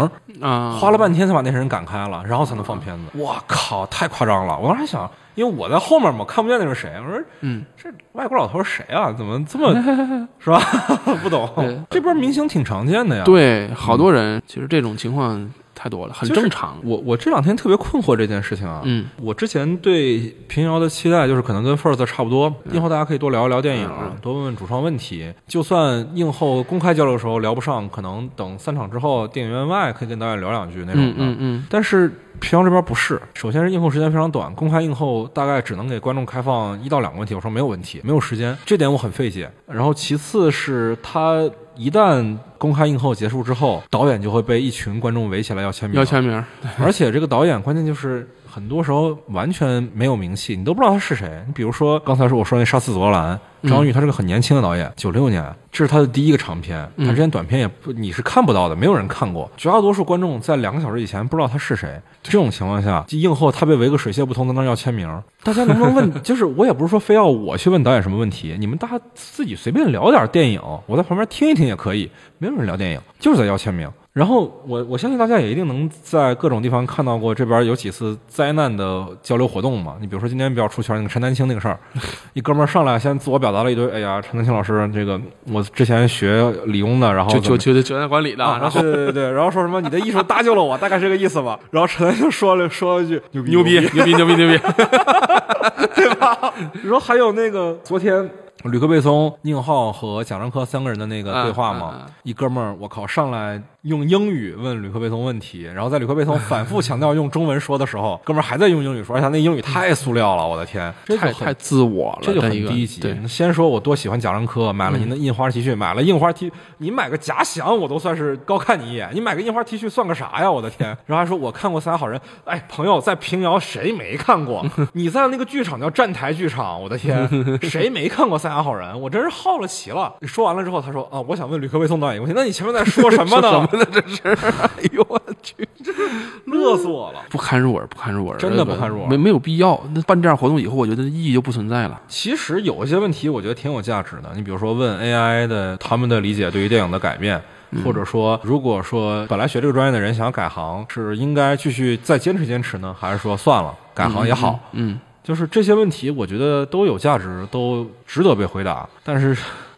啊，花了半天才把那些人赶开了，然后才能放片子。我靠，太夸张了！我当时还想，因为我在后面嘛，看不见那是谁。我说，嗯，这外国老头是谁啊？怎么这么 [laughs] 是吧？[laughs] 不懂。这边明星挺常见的呀。对，好多人其实这种情况。太多了，很正常。我我这两天特别困惑这件事情啊。嗯，我之前对平遥的期待就是可能跟 First 差不多，映后大家可以多聊一聊电影，多问问主创问题。就算映后公开交流的时候聊不上，可能等散场之后，电影院外可以跟导演聊两句那种的。嗯嗯。但是平遥这边不是，首先是映后时间非常短，公开映后大概只能给观众开放一到两个问题。我说没有问题，没有时间，这点我很费解。然后其次是他。一旦公开映后结束之后，导演就会被一群观众围起来要签名，要签名。而且这个导演关键就是很多时候完全没有名气，你都不知道他是谁。你比如说刚才说我说那《杀死罗兰》。张玉他是个很年轻的导演，九六年，这是他的第一个长片。他之前短片也不你是看不到的，没有人看过。绝大多数观众在两个小时以前不知道他是谁。这种情况下，映后他被围个水泄不通，在那要签名，[laughs] 大家能不能问？[laughs] 就是我也不是说非要我去问导演什么问题，你们大家自己随便聊点电影，我在旁边听一听也可以。没有人聊电影，就是在要签名。然后我我相信大家也一定能在各种地方看到过这边有几次灾难的交流活动嘛。你比如说今天比较出圈那个陈丹青那个事儿，[laughs] 一哥们儿上来先自我表达了一堆，哎呀，陈丹青老师，这个我之前学理工的，然后就就就酒店管理的，然后对对对，然后说什么你的艺术搭救了我，大概是这个意思吧。然后陈丹青说了说了一句牛逼牛逼牛逼牛逼牛逼，[laughs] 对吧？你说还有那个昨天。吕克贝松、宁浩和贾樟柯三个人的那个对话嘛，一哥们儿，我靠，上来用英语问吕克贝松问题，然后在吕克贝松 [laughs] 反复强调用中文说的时候，[laughs] 哥们儿还在用英语说，而且那英语太塑料了，我的天，这太太自我了，这就很低级对。嗯先说我多喜欢贾樟柯，买了您的印花 T 恤，买了印花 T，你买个假想我都算是高看你一眼，你买个印花 T 恤算个啥呀？我的天！然后还说我看过《三峡好人》，哎，朋友在平遥谁没看过？[laughs] 你在那个剧场叫站台剧场，我的天，谁没看过《三峡好人》？我真是好了奇了。说完了之后，他说啊，我想问吕克贝松导演一个问题，那你前面在说什么呢？这是，哎呦我去，[laughs] 乐死我了。不堪入耳，不堪入耳，真的不堪入耳没没有必要。那办这样活动以后，我觉得意义就不存在了。其实有一些问题，我觉得挺有价值的。你比如说问 AI 的他们的理解对于电影的改变，或者说如果说本来学这个专业的人想要改行，是应该继续再坚持坚持呢，还是说算了改行也好？嗯，就是这些问题，我觉得都有价值，都值得被回答。但是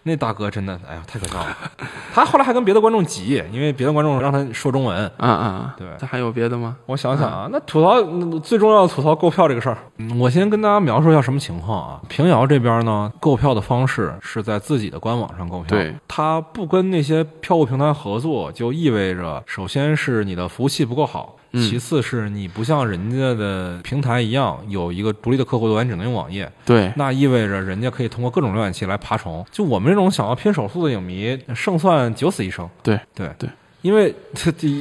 那大哥真的，哎呀，太可笑了。他后来还跟别的观众急，因为别的观众让他说中文。啊啊，对这还有别的吗？我想想啊，那吐槽最重要的吐槽购票这个事儿，嗯我先跟大家描述一下什么情况啊。平遥这边呢，购票的方式是在自己的官网上购票，对，它不跟那些票务平台合作，就意味着首先是你的服务器不够好。嗯。其次是你不像人家的平台一样有一个独立的客户端，只能用网页，对，那意味着人家可以通过各种浏览器来爬虫。就我们这种想要拼手速的影迷，胜算九死一生。对。对。对，因为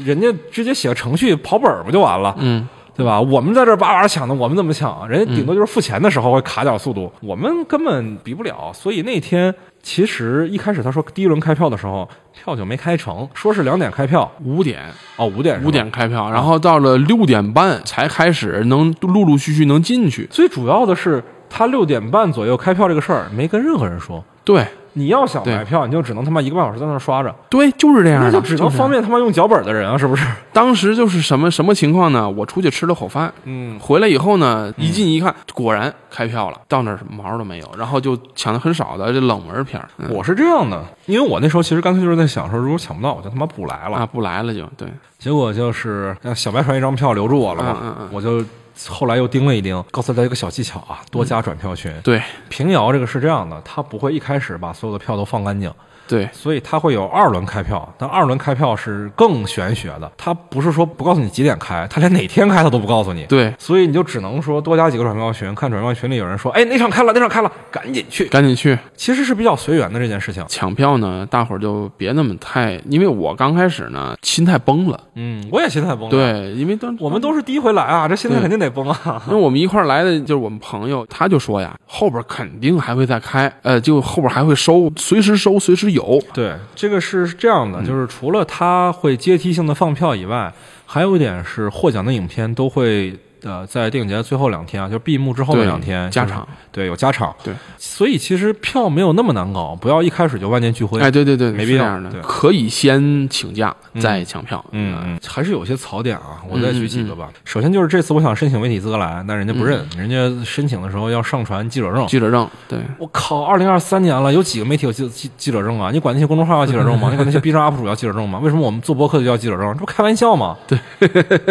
人家直接写个程序跑本儿不就完了？嗯，对吧？我们在这儿叭叭抢的，我们怎么抢？人家顶多就是付钱的时候会卡点速度，我们根本比不了。所以那天其实一开始他说第一轮开票的时候，票就没开成，说是两点开票，五点哦，五点五点开票，然后到了六点半才开始能陆陆续续能进去。最主要的是他六点半左右开票这个事儿没跟任何人说。对你要想买票，你就只能他妈一个半小时在那儿刷着，对，就是这样的，那就只能方便他妈用脚本的人啊，是不是？当时就是什么什么情况呢？我出去吃了口饭，嗯，回来以后呢，一进一看，果然开票了，到那儿毛都没有，然后就抢的很少的这冷门片我是这样的，因为我那时候其实干脆就是在想说，如果抢不到，我就他妈不来了。啊不来了就对，结果就是让小白船一张票留住我了嘛，嗯嗯嗯。我就后来又盯了一盯，告诉大家一个小技巧啊，多加转票群。对平遥这个是这样的，他不会一开始把所有的票都放干净，对所以他会有二轮开票，但二轮开票是更玄学的，他不是说不告诉你几点开，他连哪天开他都不告诉你。对，所以你就只能说多加几个转票群，看转票群里有人说，哎，那场开了，那场开了，赶紧去。赶紧去其实是比较随缘的这件事情。抢票呢，大伙儿就别那么太，因为我刚开始呢心态崩了，嗯，我也心态崩了。，对，因为当我们都是第一回来啊，这心态肯定得崩啊。因为我们一块儿来的就是我们朋友，他就说呀，后边肯定还会再开，呃，就后边还会收，随时收，随时有。对，这个是这样嗯的，就是除了它会阶梯性的放票以外，还有一点是获奖的影片都会。呃，在电影节最后两天啊，就是闭幕之后的两天就是加场，对，有加场，对，所以其实票没有那么难搞，不要一开始就万念俱灰。哎，对对对，没必要对，可以先请假再抢票。嗯嗯，还是有些槽点啊，我再举几个嗯吧。首先就是这次我想申请媒体资格来，但人家不认，人家申请的时候要上传记者证。记者证，对，我靠，二零二三年了，有几个媒体有记记记者证啊？你管那些公众号要记者证吗？[laughs] 你管那些 B 站 UP 主要记者证吗？为什么我们做播客就要记者证？这不开玩笑吗？[laughs] 对，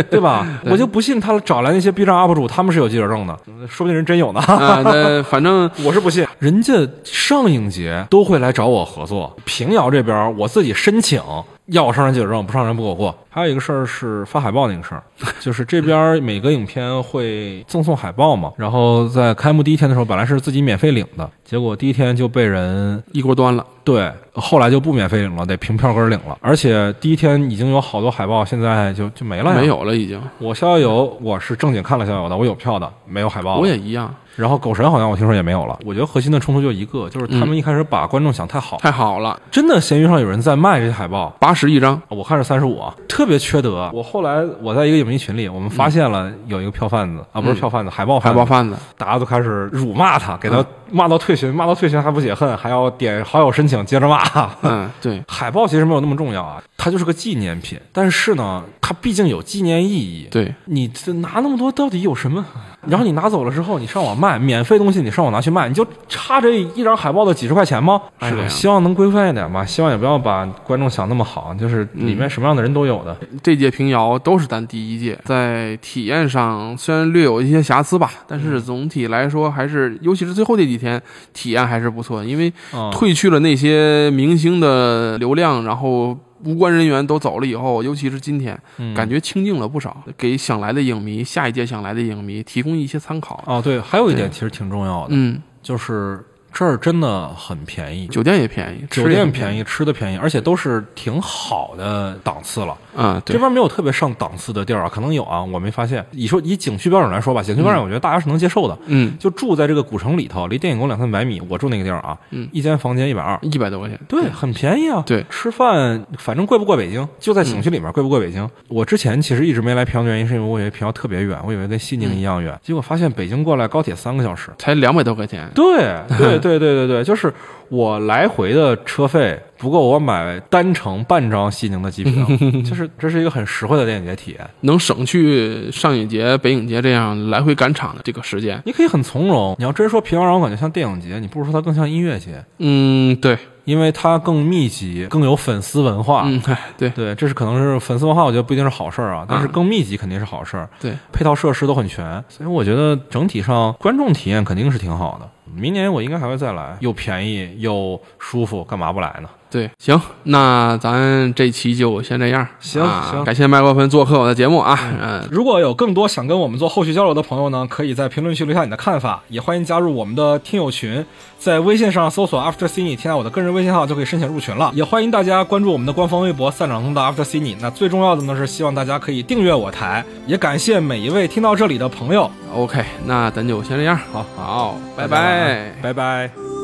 对吧？[laughs] 我就不信他找来那些 B 站 UP 主，他们是有记者证的，说不定人真有呢。啊，[laughs] 那反正 [laughs] 我是不信，人家上影节都会来找我合作，平遥这边我自己申请要我上传记者证，不上传不给我过。还有一个事儿是发海报那个事儿，[laughs] 就是这边每个影片会赠送海报嘛，然后在开幕第一天的时候本来是自己免费领的，结果第一天就被人一锅端了。对，后来就不免费领了，得凭票根儿领了。而且第一天已经有好多海报，现在就就没了呀。没，有了，已经。我逍遥游我是正经看了逍遥游的，我有票的，没有海报。我也一样，然后狗神好像我听说也没有了。我觉得核心的冲突就一个，就是他们一开始把观众想太好，太好了，真的闲鱼上有人在卖这些海报。八十一张。我看是三十五，特别缺德。我后来我在一个影迷群里，我们发现了有一个票贩子、啊，不是票贩子，海报贩子海报贩子，大家都开始辱骂他，给他骂到退群，骂到退群还不解恨，还要点好友申请接着骂。嗯，对，[laughs] 海报其实没有那么重要啊，它就是个纪念品，但是呢，它毕竟有纪念意义。对，你这拿那么多到底有什么？然后你拿走了之后，你上网卖，免费东西你上网拿去卖，你就差这一张海报的几十块钱吗？哎，是这样希望能规范一点吧，希望也不要把观众想那么好，就是里面什么样的人都有的。这届平遥都是咱第一届，在体验上虽然略有一些瑕疵吧，但是总体来说还是，尤其是最后这几天体验还是不错，因为嗯，褪去了那些明星的流量，然后无关人员都走了以后，尤其是今天，嗯。感觉清静了不少，给想来的影迷、下一届想来的影迷提供一些参考。哦，对，还有一点其实挺重要的，嗯，就是这儿真的很便宜，酒店也便宜，吃酒店便宜，吃的便宜，而且都是挺好的档次了。啊，对，这边没有特别上档次的地儿啊，可能有啊，我没发现。以说以景区标准来说吧，景区标准我觉得大家是能接受的。嗯，就住在这个古城里头，离电影宫两三百米，我住那个地儿啊，嗯一间房间一百二，一百多块钱，对，很便宜啊。对吃饭反正贵不过北京，就在景区里面贵不过北京。我之前其实一直没来平遥的原因，是因为我以为平遥特别远，我以为跟西宁一样远，结果发现北京过来高铁三个小时。才两百多块钱。对对对对 [laughs] 对对对对，就是我来回的车费不够我买单程半张西宁的机票，[laughs] 就是这是一个很实惠的电影节体验。能省去上影节、北影节这样来回赶场的这个时间。你可以很从容。你要真说平遥让我感觉像电影节，你不如说它更像音乐节，嗯，对，因为它更密集，更有粉丝文化。嗯，哎，对，对，这是可能是粉丝文化，我觉得不一定是好事儿啊，但是更密集肯定是好事儿。对，配套设施都很全，所以我觉得整体上观众体验肯定是挺好的。明年我应该还会再来，又便宜又舒服，干嘛不来呢？对，行，那咱这期就先这样。行啊行感谢麦克芬做客我的节目啊。嗯，如果有更多想跟我们做后续交流的朋友呢，可以在评论区留下你的看法，也欢迎加入我们的听友群，在微信上搜索 After Cine，添加我的个人微信号就可以申请入群了。也欢迎大家关注我们的官方微博“散场通道 After Cine”。那最重要的呢是希望大家可以订阅我台，也感谢每一位听到这里的朋友。OK，那咱就先这样。好，好，拜拜。拜拜。